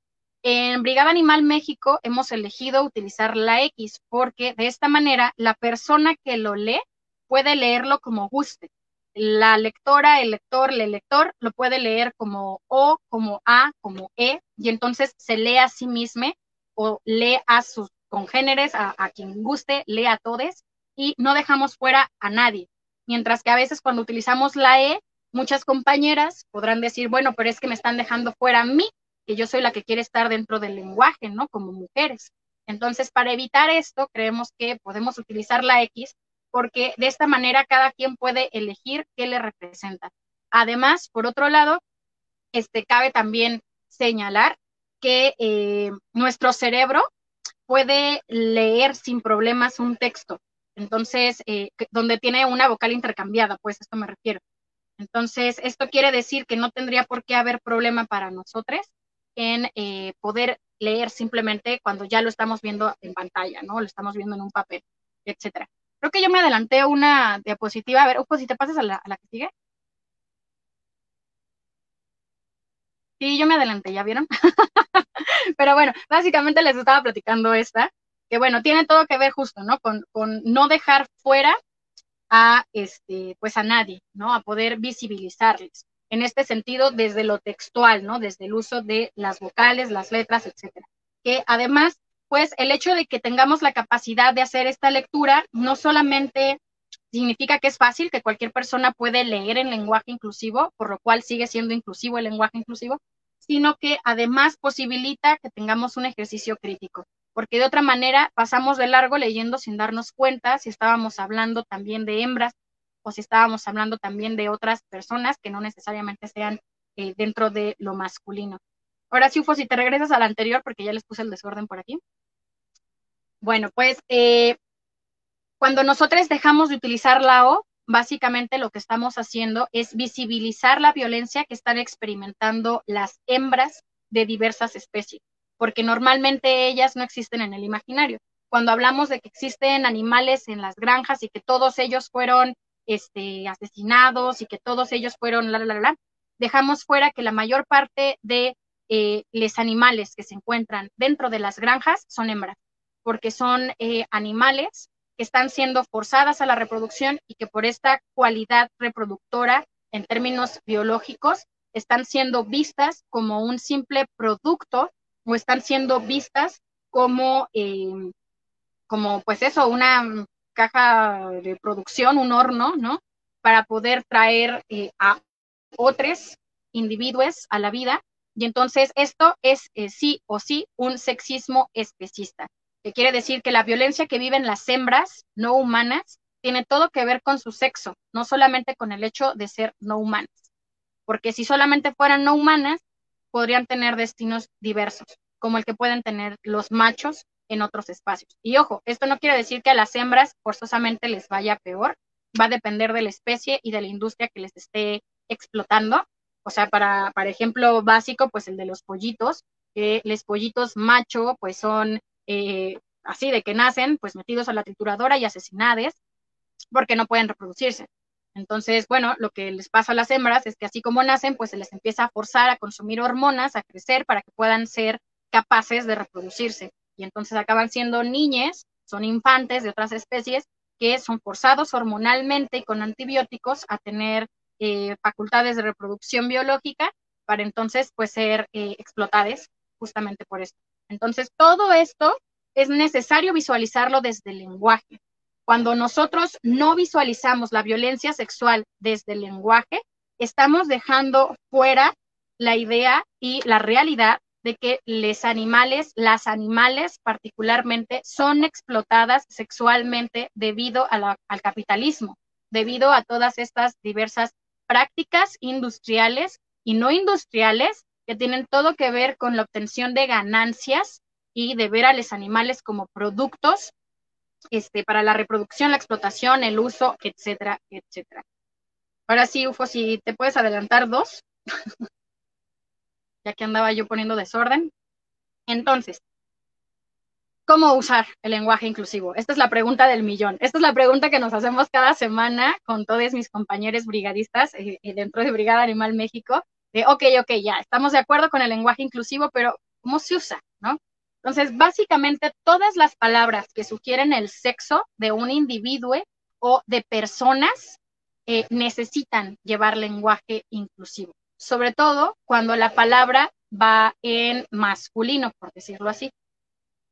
En Brigada Animal México hemos elegido utilizar la X porque de esta manera la persona que lo lee puede leerlo como guste la lectora, el lector, el lector lo puede leer como O, como A, como E, y entonces se lee a sí mismo o lee a sus congéneres, a, quien guste, lee a todos, y no dejamos fuera a nadie. Mientras que a veces cuando utilizamos la E, muchas compañeras podrán decir, bueno, pero es que me están dejando fuera a mí, que yo soy la que quiere estar dentro del lenguaje, ¿no? Como mujeres. Entonces, para evitar esto, creemos que podemos utilizar la X porque de esta manera cada quien puede elegir qué le representa. Además, por otro lado, este, cabe también señalar que eh, nuestro cerebro puede leer sin problemas un texto. Entonces, eh, donde tiene una vocal intercambiada, pues esto me refiero. Entonces, esto quiere decir que no tendría por qué haber problema para nosotros en eh, poder leer simplemente cuando ya lo estamos viendo en pantalla, ¿no? Lo estamos viendo en un papel, etcétera. Creo que yo me adelanté una diapositiva. A ver, Ufo, si te pasas a la, que sigue. Sí, yo me adelanté, ¿ya vieron? [LAUGHS] Pero bueno, básicamente les estaba platicando esta, que bueno, tiene todo que ver justo, ¿no? Con, con no dejar fuera a, este, pues a nadie, ¿no? A poder visibilizarles. En este sentido, desde lo textual, ¿no? Desde el uso de las vocales, las letras, etcétera. Que además pues el hecho de que tengamos la capacidad de hacer esta lectura no solamente significa que es fácil, que cualquier persona puede leer en lenguaje inclusivo, por lo cual sigue siendo inclusivo el lenguaje inclusivo, sino que además posibilita que tengamos un ejercicio crítico, porque de otra manera pasamos de largo leyendo sin darnos cuenta si estábamos hablando también de hembras o si estábamos hablando también de otras personas que no necesariamente sean eh, dentro de lo masculino. Ahora sí, Ufo, si te regresas al anterior, porque ya les puse el desorden por aquí. Bueno, pues eh, cuando nosotros dejamos de utilizar la O, básicamente lo que estamos haciendo es visibilizar la violencia que están experimentando las hembras de diversas especies, porque normalmente ellas no existen en el imaginario. Cuando hablamos de que existen animales en las granjas y que todos ellos fueron este, asesinados y que todos ellos fueron la, la, la, la, dejamos fuera que la mayor parte de eh, los animales que se encuentran dentro de las granjas son hembras, porque son eh, animales que están siendo forzadas a la reproducción y que por esta cualidad reproductora en términos biológicos están siendo vistas como un simple producto o están siendo vistas como, eh, como pues eso, una caja de producción, un horno, ¿no? Para poder traer eh, a otros individuos a la vida. Y entonces esto es eh, sí o sí un sexismo especista, que quiere decir que la violencia que viven las hembras no humanas tiene todo que ver con su sexo, no solamente con el hecho de ser no humanas. Porque si solamente fueran no humanas, podrían tener destinos diversos, como el que pueden tener los machos en otros espacios. Y ojo, esto no quiere decir que a las hembras forzosamente les vaya peor, va a depender de la especie y de la industria que les esté explotando. O sea, para, para ejemplo básico, pues el de los pollitos, que los pollitos macho, pues son eh, así de que nacen, pues metidos a la trituradora y asesinados porque no pueden reproducirse. Entonces, bueno, lo que les pasa a las hembras es que así como nacen, pues se les empieza a forzar a consumir hormonas, a crecer para que puedan ser capaces de reproducirse. Y entonces acaban siendo niñas, son infantes de otras especies que son forzados hormonalmente y con antibióticos a tener eh, facultades de reproducción biológica para entonces pues ser eh, explotadas justamente por esto. Entonces todo esto es necesario visualizarlo desde el lenguaje. Cuando nosotros no visualizamos la violencia sexual desde el lenguaje, estamos dejando fuera la idea y la realidad de que los animales, las animales particularmente, son explotadas sexualmente debido al capitalismo, debido a todas estas diversas prácticas industriales y no industriales que tienen todo que ver con la obtención de ganancias y de ver a los animales como productos este, para la reproducción, la explotación, el uso, etcétera, etcétera. Ahora sí, Ufo, si te puedes adelantar dos. [LAUGHS] ya que andaba yo poniendo desorden. Entonces, ¿cómo usar el lenguaje inclusivo? Esta es la pregunta del millón. Esta es la pregunta que nos hacemos cada semana con todos mis compañeros brigadistas eh, eh, dentro de Brigada Animal México. De, ok, ok, ya, estamos de acuerdo con el lenguaje inclusivo, pero ¿cómo se usa? ¿No? Entonces, básicamente, todas las palabras que sugieren el sexo de un individuo o de personas eh, necesitan llevar lenguaje inclusivo sobre todo cuando la palabra va en masculino, por decirlo así.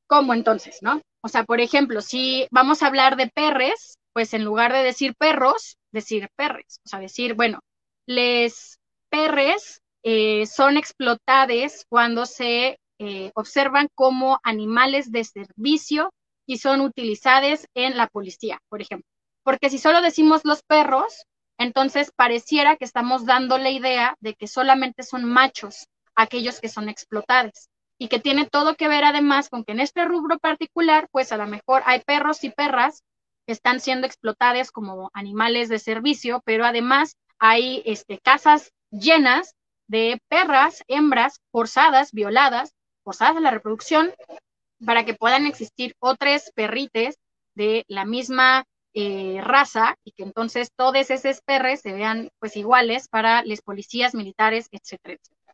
¿Cómo entonces, no? O sea, por ejemplo, si vamos a hablar de perres, pues en lugar de decir perros, decir perres. O sea, decir, bueno, les perres eh, son explotados cuando se eh, observan como animales de servicio y son utilizados en la policía, por ejemplo. Porque si solo decimos los perros, entonces, pareciera que estamos dando la idea de que solamente son machos aquellos que son explotados y que tiene todo que ver además con que en este rubro particular, pues a lo mejor hay perros y perras que están siendo explotados como animales de servicio, pero además hay este, casas llenas de perras, hembras forzadas, violadas, forzadas a la reproducción, para que puedan existir otros perrites de la misma eh, raza y que entonces todos esos perres se vean pues iguales para los policías militares, etcétera, etcétera.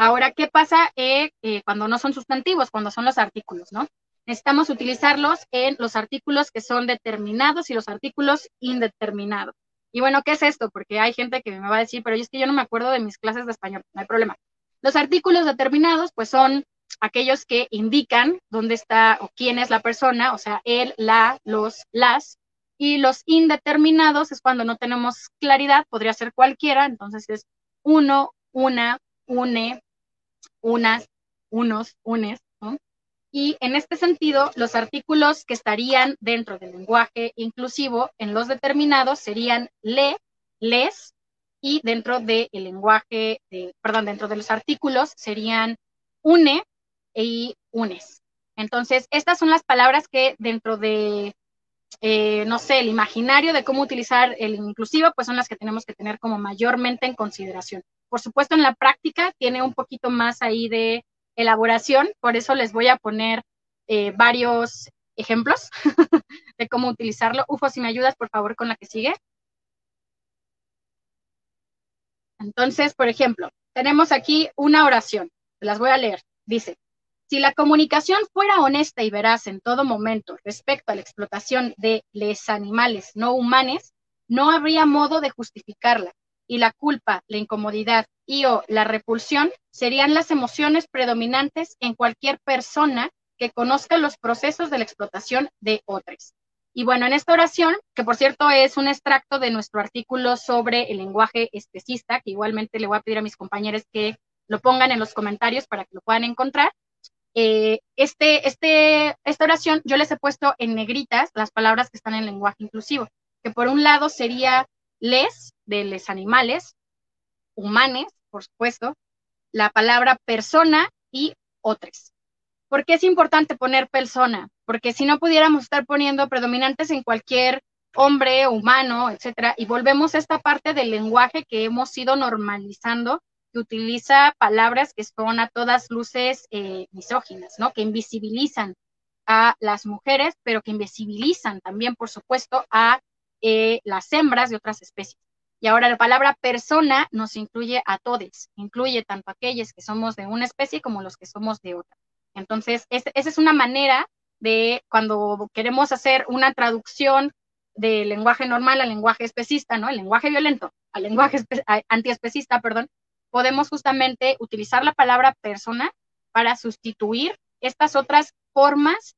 Ahora, ¿qué pasa eh, eh, cuando no son sustantivos, cuando son los artículos, no? Necesitamos utilizarlos en los artículos que son determinados y los artículos indeterminados. Y bueno, ¿qué es esto? Porque hay gente que me va a decir, pero es que yo no me acuerdo de mis clases de español, no hay problema. Los artículos determinados, pues son aquellos que indican dónde está o quién es la persona, o sea, él, la, los, las, y los indeterminados es cuando no tenemos claridad, podría ser cualquiera, entonces es uno, una, une, unas, unos, unes, ¿no? Y en este sentido, los artículos que estarían dentro del lenguaje inclusivo en los determinados serían le, les, y dentro del lenguaje, perdón, dentro de los artículos serían une y unes. Entonces, estas son las palabras que dentro de eh, no sé, el imaginario de cómo utilizar el inclusivo, pues son las que tenemos que tener como mayormente en consideración. Por supuesto, en la práctica tiene un poquito más ahí de elaboración, por eso les voy a poner eh, varios ejemplos [LAUGHS] de cómo utilizarlo. Ufo, si me ayudas, por favor, con la que sigue. Entonces, por ejemplo, tenemos aquí una oración. Las voy a leer. Dice, si la comunicación fuera honesta y veraz en todo momento respecto a la explotación de los animales no humanos, no habría modo de justificarla, y la culpa, la incomodidad y o la repulsión serían las emociones predominantes en cualquier persona que conozca los procesos de la explotación de otros. Y bueno, en esta oración, que por cierto es un extracto de nuestro artículo sobre el lenguaje especista, que igualmente le voy a pedir a mis compañeros que lo pongan en los comentarios para que lo puedan encontrar. Eh, este, este, esta oración yo les he puesto en negritas las palabras que están en lenguaje inclusivo, que por un lado sería les, de les animales, humanes, por supuesto, la palabra persona y otros. ¿Por qué es importante poner persona? Porque si no pudiéramos estar poniendo predominantes en cualquier hombre, humano, etcétera, y volvemos a esta parte del lenguaje que hemos ido normalizando, utiliza palabras que son a todas luces eh, misóginas, ¿no? Que invisibilizan a las mujeres, pero que invisibilizan también, por supuesto, a eh, las hembras de otras especies. Y ahora la palabra persona nos incluye a todos, incluye tanto aquellos que somos de una especie como los que somos de otra. Entonces, esa es una manera de cuando queremos hacer una traducción del lenguaje normal al lenguaje especista, ¿no? El lenguaje violento al lenguaje antiespecista, perdón, podemos justamente utilizar la palabra persona para sustituir estas otras formas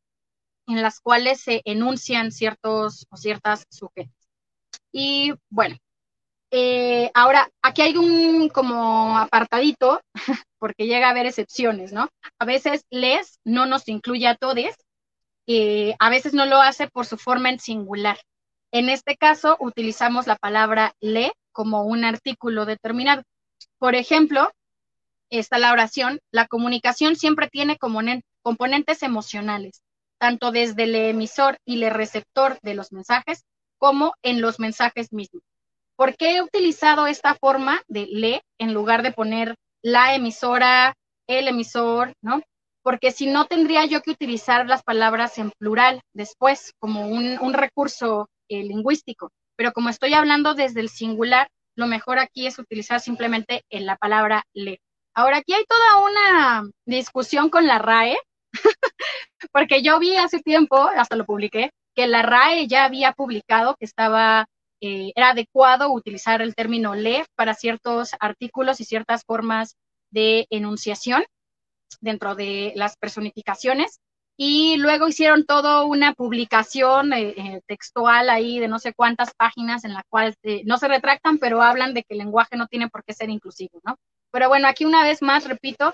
en las cuales se enuncian ciertos o ciertas sujetos. Y bueno, eh, ahora, aquí hay un como apartadito, [LAUGHS] porque llega a haber excepciones, ¿no? A veces les no nos incluye a todos, eh, a veces no lo hace por su forma en singular. En este caso, utilizamos la palabra le como un artículo determinado. Por ejemplo, está la oración, la comunicación siempre tiene componentes emocionales, tanto desde el emisor y el receptor de los mensajes como en los mensajes mismos. ¿Por qué he utilizado esta forma de le en lugar de poner la emisora, el emisor, ¿no? Porque si no tendría yo que utilizar las palabras en plural después como un, recurso eh, lingüístico. Pero como estoy hablando desde el singular, lo mejor aquí es utilizar simplemente en la palabra le. Ahora, aquí hay toda una discusión con la RAE, [LAUGHS] porque yo vi hace tiempo, hasta lo publiqué, que la RAE ya había publicado que estaba eh, era adecuado utilizar el término le para ciertos artículos y ciertas formas de enunciación dentro de las personificaciones. Y luego hicieron todo una publicación eh, eh, textual ahí de no sé cuántas páginas en la cual no se retractan, pero hablan de que el lenguaje no tiene por qué ser inclusivo, ¿no? Pero bueno, aquí una vez más, repito,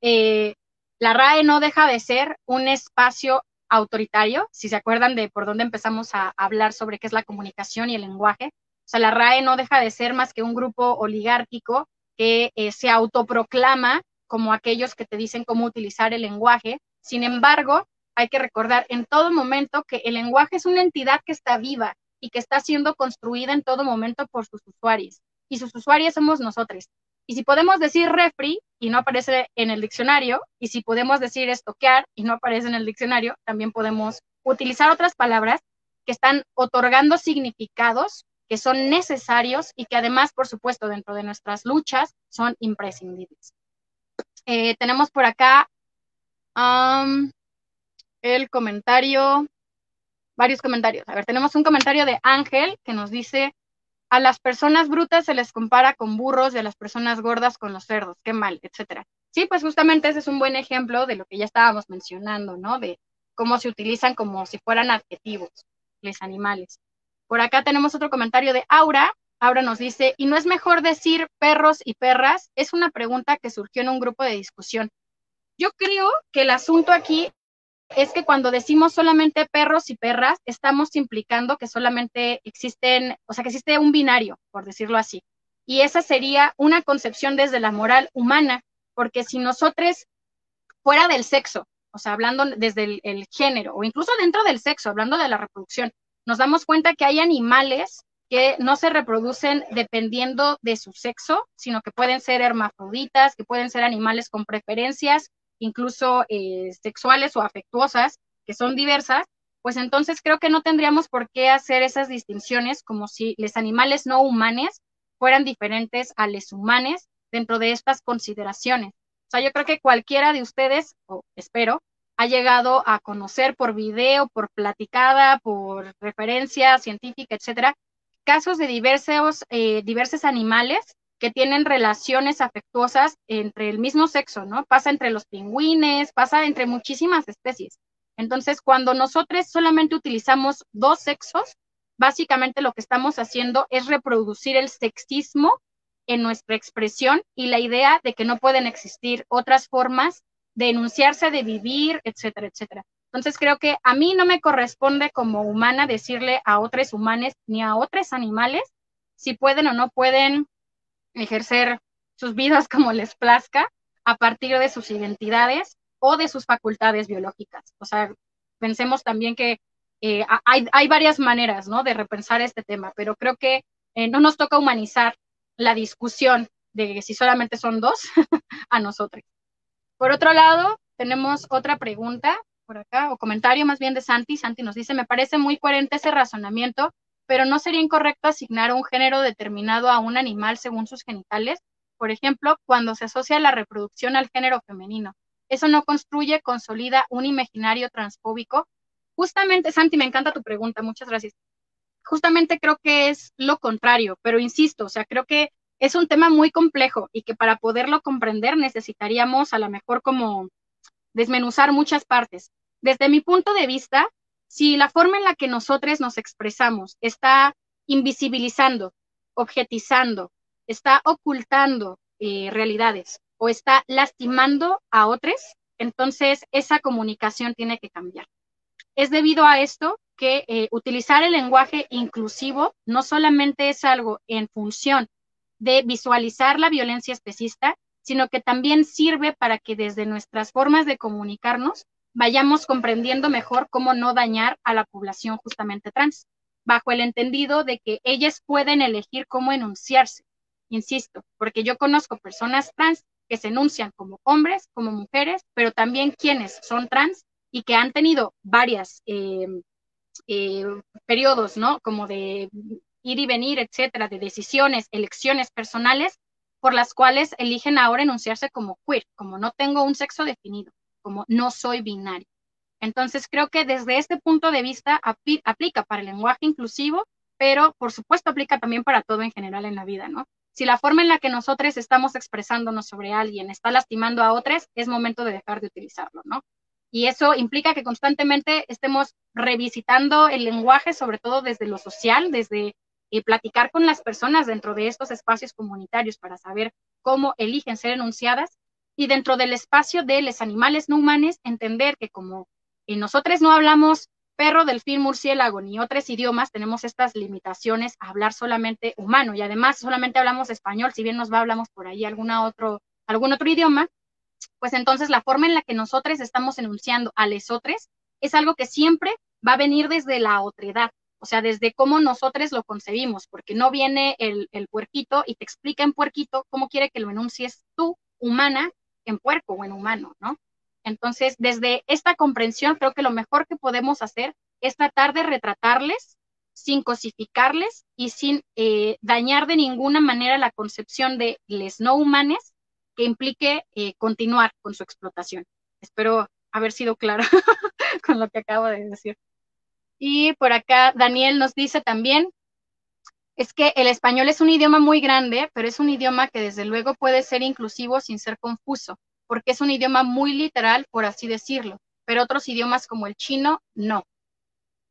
la RAE no deja de ser un espacio autoritario, si se acuerdan de por dónde empezamos a hablar sobre qué es la comunicación y el lenguaje. O sea, la RAE no deja de ser más que un grupo oligárquico que eh, se autoproclama como aquellos que te dicen cómo utilizar el lenguaje. Sin embargo, hay que recordar en todo momento que el lenguaje es una entidad que está viva y que está siendo construida en todo momento por sus usuarios. Y sus usuarios somos nosotros. Y si podemos decir refri y no aparece en el diccionario, y si podemos decir estoquear y no aparece en el diccionario, también podemos utilizar otras palabras que están otorgando significados que son necesarios y que además, por supuesto, dentro de nuestras luchas son imprescindibles. Eh, tenemos por acá el comentario, varios comentarios. A ver, tenemos un comentario de Ángel que nos dice, a las personas brutas se les compara con burros y a las personas gordas con los cerdos, qué mal, etcétera. Sí, pues justamente ese es un buen ejemplo de lo que ya estábamos mencionando, ¿no? De cómo se utilizan como si fueran adjetivos los animales. Por acá tenemos otro comentario de Aura. Aura nos dice, ¿y no es mejor decir perros y perras? Es una pregunta que surgió en un grupo de discusión. Yo creo que el asunto aquí es que cuando decimos solamente perros y perras, estamos implicando que solamente existen, o sea, que existe un binario, por decirlo así. Y esa sería una concepción desde la moral humana, porque si nosotros, fuera del sexo, o sea, hablando desde el, género, o incluso dentro del sexo, hablando de la reproducción, nos damos cuenta que hay animales que no se reproducen dependiendo de su sexo, sino que pueden ser hermafroditas, que pueden ser animales con preferencias incluso eh, sexuales o afectuosas, que son diversas, pues entonces creo que no tendríamos por qué hacer esas distinciones como si los animales no humanos fueran diferentes a los humanos dentro de estas consideraciones. O sea, yo creo que cualquiera de ustedes, o espero, ha llegado a conocer por video, por platicada, por referencia científica, etcétera, casos de diversos, eh, diversos animales que tienen relaciones afectuosas entre el mismo sexo, ¿no? Pasa entre los pingüines, pasa entre muchísimas especies. Entonces, cuando nosotros solamente utilizamos dos sexos, básicamente lo que estamos haciendo es reproducir el sexismo en nuestra expresión y la idea de que no pueden existir otras formas de enunciarse, de vivir, etcétera, etcétera. Entonces creo que a mí no me corresponde como humana decirle a otros humanos ni a otros animales si pueden o no pueden ejercer sus vidas como les plazca a partir de sus identidades o de sus facultades biológicas. O sea, pensemos también que eh, hay, hay, varias maneras ¿no? de repensar este tema, pero creo que eh, no nos toca humanizar la discusión de si solamente son dos [LAUGHS] a nosotros. Por otro lado, tenemos otra pregunta por acá, o comentario más bien de Santi. Santi nos dice, me parece muy coherente ese razonamiento, pero no sería incorrecto asignar un género determinado a un animal según sus genitales. Por ejemplo, cuando se asocia la reproducción al género femenino. Eso no construye, consolida un imaginario transfóbico. Justamente, Santi, me encanta tu pregunta, muchas gracias. Justamente creo que es lo contrario, pero insisto, o sea, creo que es un tema muy complejo y que para poderlo comprender necesitaríamos a lo mejor como desmenuzar muchas partes. Desde mi punto de vista, si la forma en la que nosotros nos expresamos está invisibilizando, objetizando, está ocultando eh, realidades o está lastimando a otros, entonces esa comunicación tiene que cambiar. Es debido a esto que eh, utilizar el lenguaje inclusivo no solamente es algo en función de visualizar la violencia especista, sino que también sirve para que desde nuestras formas de comunicarnos vayamos comprendiendo mejor cómo no dañar a la población justamente trans, bajo el entendido de que ellas pueden elegir cómo enunciarse. Insisto, porque yo conozco personas trans que se enuncian como hombres, como mujeres, pero también quienes son trans y que han tenido varias eh, eh, periodos, ¿no? Como de ir y venir, etcétera, de decisiones, elecciones personales, por las cuales eligen ahora enunciarse como queer, como no tengo un sexo definido, como no soy binario. Entonces, creo que desde este punto de vista aplica para el lenguaje inclusivo, pero por supuesto aplica también para todo en general en la vida, ¿no? Si la forma en la que nosotros estamos expresándonos sobre alguien está lastimando a otros, es momento de dejar de utilizarlo, ¿no? Y eso implica que constantemente estemos revisitando el lenguaje, sobre todo desde lo social, desde y platicar con las personas dentro de estos espacios comunitarios para saber cómo eligen ser enunciadas y dentro del espacio de los animales no humanos entender que como nosotros no hablamos perro, delfín, murciélago ni otros idiomas, tenemos estas limitaciones a hablar solamente humano. Y además solamente hablamos español, si bien nos va hablamos por ahí alguna otro, algún otro idioma, pues entonces la forma en la que nosotros estamos enunciando a lesotres es algo que siempre va a venir desde la otredad, o sea, desde cómo nosotros lo concebimos, porque no viene el, el puerquito y te explica en puerquito cómo quiere que lo enuncies tú, humana, en puerco o en humano, ¿no? Entonces, desde esta comprensión, creo que lo mejor que podemos hacer es tratar de retratarles sin cosificarles y sin eh, dañar de ninguna manera la concepción de les no humanes que implique eh, continuar con su explotación. Espero haber sido clara [LAUGHS] con lo que acabo de decir. Y por acá Daniel nos dice también, es que el español es un idioma muy grande, pero es un idioma que desde luego puede ser inclusivo sin ser confuso, porque es un idioma muy literal, por así decirlo, pero otros idiomas como el chino, no.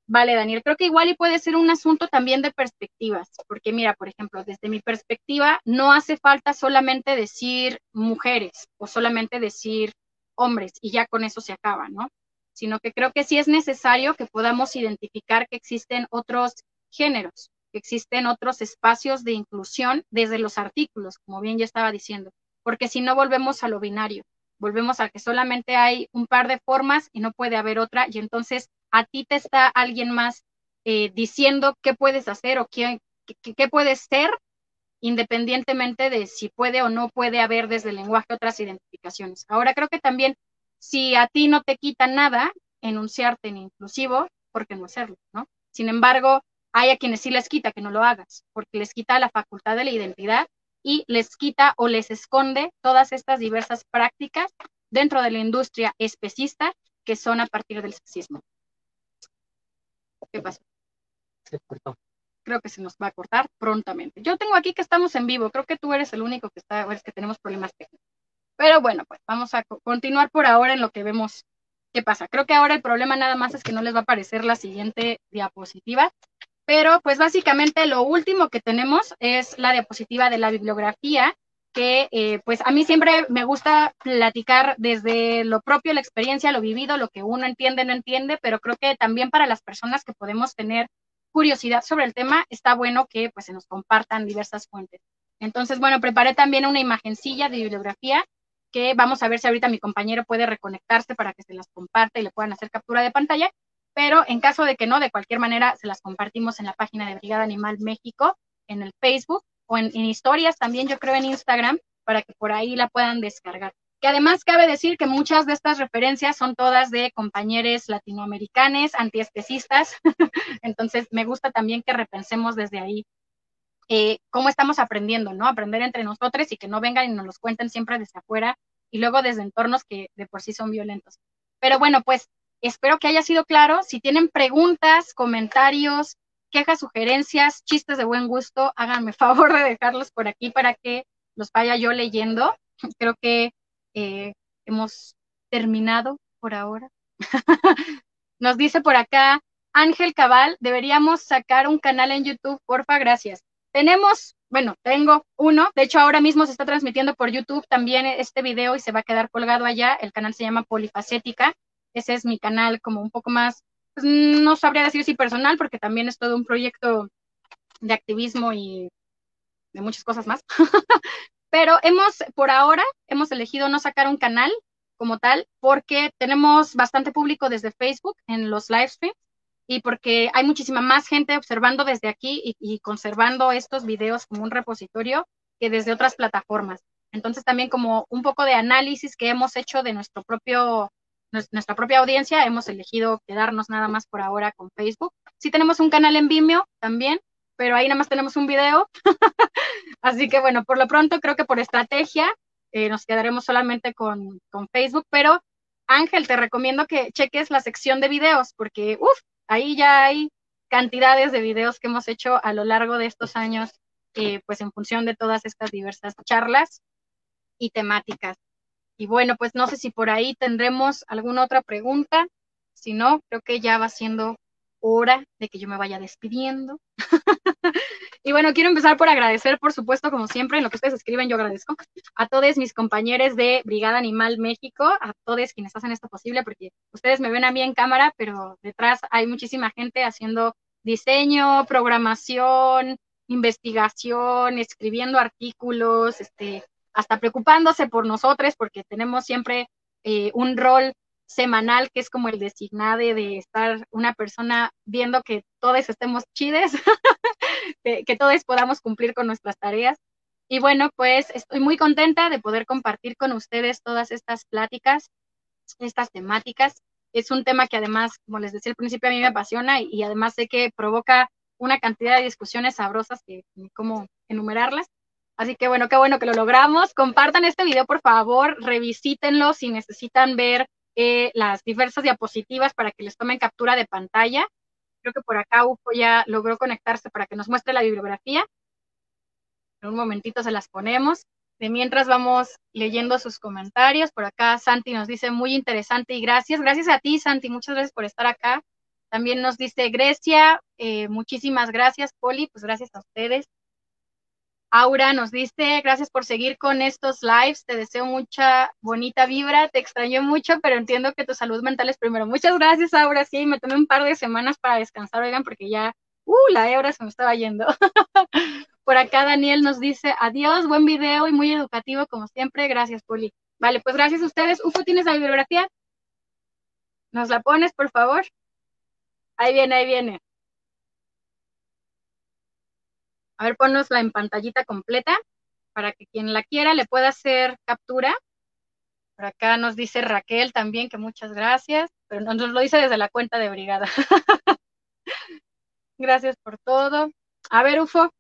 Vale, Daniel, creo que igual y puede ser un asunto también de perspectivas, porque mira, por ejemplo, desde mi perspectiva, no hace falta solamente decir mujeres o solamente decir hombres y ya con eso se acaba, ¿no? sino que creo que sí es necesario que podamos identificar que existen otros géneros, que existen otros espacios de inclusión desde los artículos, como bien ya estaba diciendo, porque si no volvemos a lo binario, volvemos a que solamente hay un par de formas y no puede haber otra, y entonces a ti te está alguien más eh, diciendo qué puedes hacer o qué, qué, puedes ser, independientemente de si puede o no puede haber desde el lenguaje otras identificaciones. Ahora creo que también si a ti no te quita nada enunciarte en inclusivo, ¿por qué no hacerlo? ¿no? Sin embargo, hay a quienes sí les quita que no lo hagas, porque les quita la facultad de la identidad y les quita o les esconde todas estas diversas prácticas dentro de la industria especista que son a partir del sexismo. ¿Qué pasó? Se cortó. Creo que se nos va a cortar prontamente. Yo tengo aquí que estamos en vivo, creo que tú eres el único que está, o es que tenemos problemas técnicos. Pero bueno, pues vamos a continuar por ahora en lo que vemos qué pasa. Creo que ahora el problema nada más es que no les va a aparecer la siguiente diapositiva, pero pues básicamente lo último que tenemos es la diapositiva de la bibliografía, que eh, pues a mí siempre me gusta platicar desde lo propio, la experiencia, lo vivido, lo que uno entiende, no entiende, pero creo que también para las personas que podemos tener curiosidad sobre el tema, está bueno que pues se nos compartan diversas fuentes. Entonces, bueno, preparé también una imagencilla de bibliografía que vamos a ver si ahorita mi compañero puede reconectarse para que se las comparta y le puedan hacer captura de pantalla, pero en caso de que no, de cualquier manera se las compartimos en la página de Brigada Animal México, en el Facebook o en, historias también, yo creo en Instagram, para que por ahí la puedan descargar. Que además cabe decir que muchas de estas referencias son todas de compañeros latinoamericanos, antiespecistas, [LAUGHS] entonces me gusta también que repensemos desde ahí eh, cómo estamos aprendiendo, ¿no? Aprender entre nosotros y que no vengan y nos los cuenten siempre desde afuera y luego desde entornos que de por sí son violentos. Pero bueno, pues espero que haya sido claro. Si tienen preguntas, comentarios, quejas, sugerencias, chistes de buen gusto, háganme [LAUGHS] favor de dejarlos por aquí para que los vaya yo leyendo. [LAUGHS] Creo que eh, hemos terminado por ahora. [LAUGHS] Nos dice por acá Ángel Cabal, deberíamos sacar un canal en YouTube, porfa, gracias. Tenemos, bueno, tengo uno, de hecho ahora mismo se está transmitiendo por YouTube también este video y se va a quedar colgado allá. El canal se llama Polifacética. Ese es mi canal como un poco más, pues, no sabría decir si personal, porque también es todo un proyecto de activismo y de muchas cosas más. [LAUGHS] Pero hemos, por ahora, hemos elegido no sacar un canal como tal, porque tenemos bastante público desde Facebook en los live streams y porque hay muchísima más gente observando desde aquí y, conservando estos videos como un repositorio que desde otras plataformas. Entonces también como un poco de análisis que hemos hecho de nuestro propio nuestra propia audiencia, hemos elegido quedarnos nada más por ahora con Facebook. Sí tenemos un canal en Vimeo también, pero ahí nada más tenemos un video. [LAUGHS] Así que bueno, por lo pronto creo que por estrategia eh, nos quedaremos solamente con, con Facebook, pero Ángel, te recomiendo que cheques la sección de videos porque, uff, ahí ya hay cantidades de videos que hemos hecho a lo largo de estos años, eh, pues en función de todas estas diversas charlas y temáticas. Y bueno, pues no sé si por ahí tendremos alguna otra pregunta. Si no, creo que ya va siendo hora de que yo me vaya despidiendo. [LAUGHS] y bueno, quiero empezar por agradecer, por supuesto, como siempre, en lo que ustedes escriben, yo agradezco a todos mis compañeros de Brigada Animal México, a todos quienes hacen esto posible, porque ustedes me ven a mí en cámara, pero detrás hay muchísima gente haciendo diseño, programación, investigación, escribiendo artículos, este, hasta preocupándose por nosotros, porque tenemos siempre eh, un rol semanal, que es como el designado de estar una persona viendo que todos estemos chides, [LAUGHS] que, todos podamos cumplir con nuestras tareas. Y bueno, pues estoy muy contenta de poder compartir con ustedes todas estas pláticas, estas temáticas. Es un tema que además, como les decía al principio, a mí me apasiona y, además sé que provoca una cantidad de discusiones sabrosas que ni cómo enumerarlas. Así que bueno, qué bueno que lo logramos. Compartan este video, por favor, revisítenlo si necesitan ver eh, las diversas diapositivas para que les tomen captura de pantalla. Creo que por acá UFO ya logró conectarse para que nos muestre la bibliografía. En un momentito se las ponemos. De mientras vamos leyendo sus comentarios. Por acá Santi nos dice muy interesante y gracias. Gracias a ti, Santi. Muchas gracias por estar acá. También nos dice Grecia. Eh, muchísimas gracias, Poli. Pues gracias a ustedes. Aura nos dice, gracias por seguir con estos lives, te deseo mucha bonita vibra, te extraño mucho, pero entiendo que tu salud mental es primero. Muchas gracias, Aura, sí, me tomé un par de semanas para descansar, oigan, porque ya, uh, la hora se me estaba yendo. [LAUGHS] por acá Daniel nos dice, adiós, buen video y muy educativo como siempre, gracias, Poli. Vale, pues gracias a ustedes. Ufo, ¿tienes la bibliografía? ¿Nos la pones, por favor? Ahí viene, ahí viene. A ver, ponnosla en pantallita completa para que quien la quiera le pueda hacer captura. Por acá nos dice Raquel también que muchas gracias, pero nos lo dice desde la cuenta de brigada. [LAUGHS] Gracias por todo. A ver, Ufo,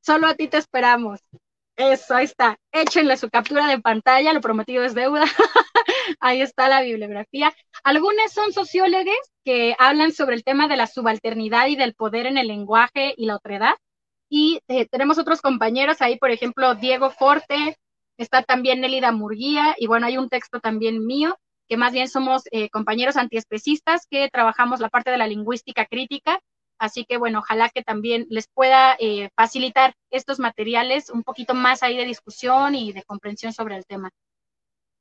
solo a ti te esperamos. Eso, ahí está. Échenle su captura de pantalla, lo prometido es deuda. [LAUGHS] ahí está la bibliografía. Algunos son sociólogos que hablan sobre el tema de la subalternidad y del poder en el lenguaje y la otredad. Y eh, tenemos otros compañeros ahí, por ejemplo, Diego Forte, está también Nelida Murguía, y bueno, hay un texto también mío, que más bien somos eh, compañeros antiespecistas que trabajamos la parte de la lingüística crítica Así que bueno, ojalá que también les pueda eh, facilitar estos materiales un poquito más ahí de discusión y de comprensión sobre el tema.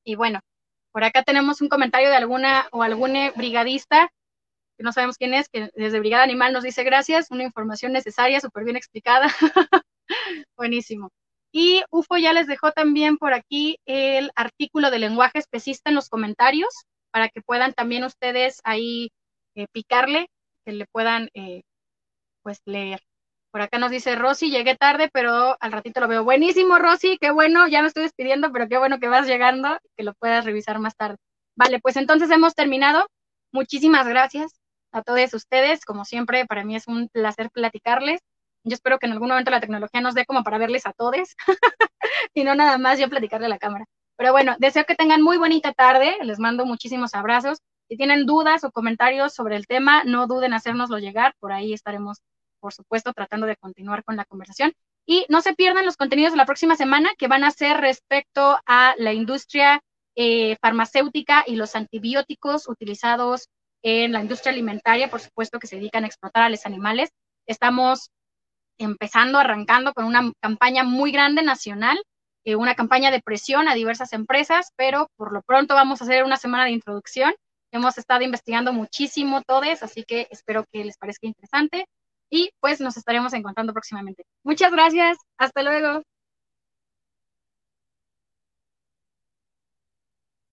Y bueno, por acá tenemos un comentario de alguna o algún brigadista, que no sabemos quién es, que desde Brigada Animal nos dice gracias, una información necesaria, súper bien explicada. [LAUGHS] Buenísimo. Y UFO ya les dejó también por aquí el artículo de lenguaje especista en los comentarios para que puedan también ustedes ahí eh, picarle que le puedan eh, pues leer. Por acá nos dice Rosy, llegué tarde, pero al ratito lo veo. Buenísimo, Rosy, qué bueno, ya me estoy despidiendo, pero qué bueno que vas llegando, que lo puedas revisar más tarde. Vale, pues entonces hemos terminado. Muchísimas gracias a todos ustedes. Como siempre, para mí es un placer platicarles. Yo espero que en algún momento la tecnología nos dé como para verles a todos [LAUGHS] y no nada más yo platicarle a la cámara. Pero bueno, deseo que tengan muy bonita tarde. Les mando muchísimos abrazos. Si tienen dudas o comentarios sobre el tema, no duden en hacérnoslo llegar. Por ahí estaremos, por supuesto, tratando de continuar con la conversación. Y no se pierdan los contenidos de la próxima semana que van a ser respecto a la industria eh, farmacéutica y los antibióticos utilizados en la industria alimentaria, por supuesto, que se dedican a explotar a los animales. Estamos empezando, arrancando con una campaña muy grande nacional, eh, una campaña de presión a diversas empresas, pero por lo pronto vamos a hacer una semana de introducción Hemos estado investigando muchísimo todos, así que espero que les parezca interesante y pues nos estaremos encontrando próximamente. Muchas gracias, hasta luego.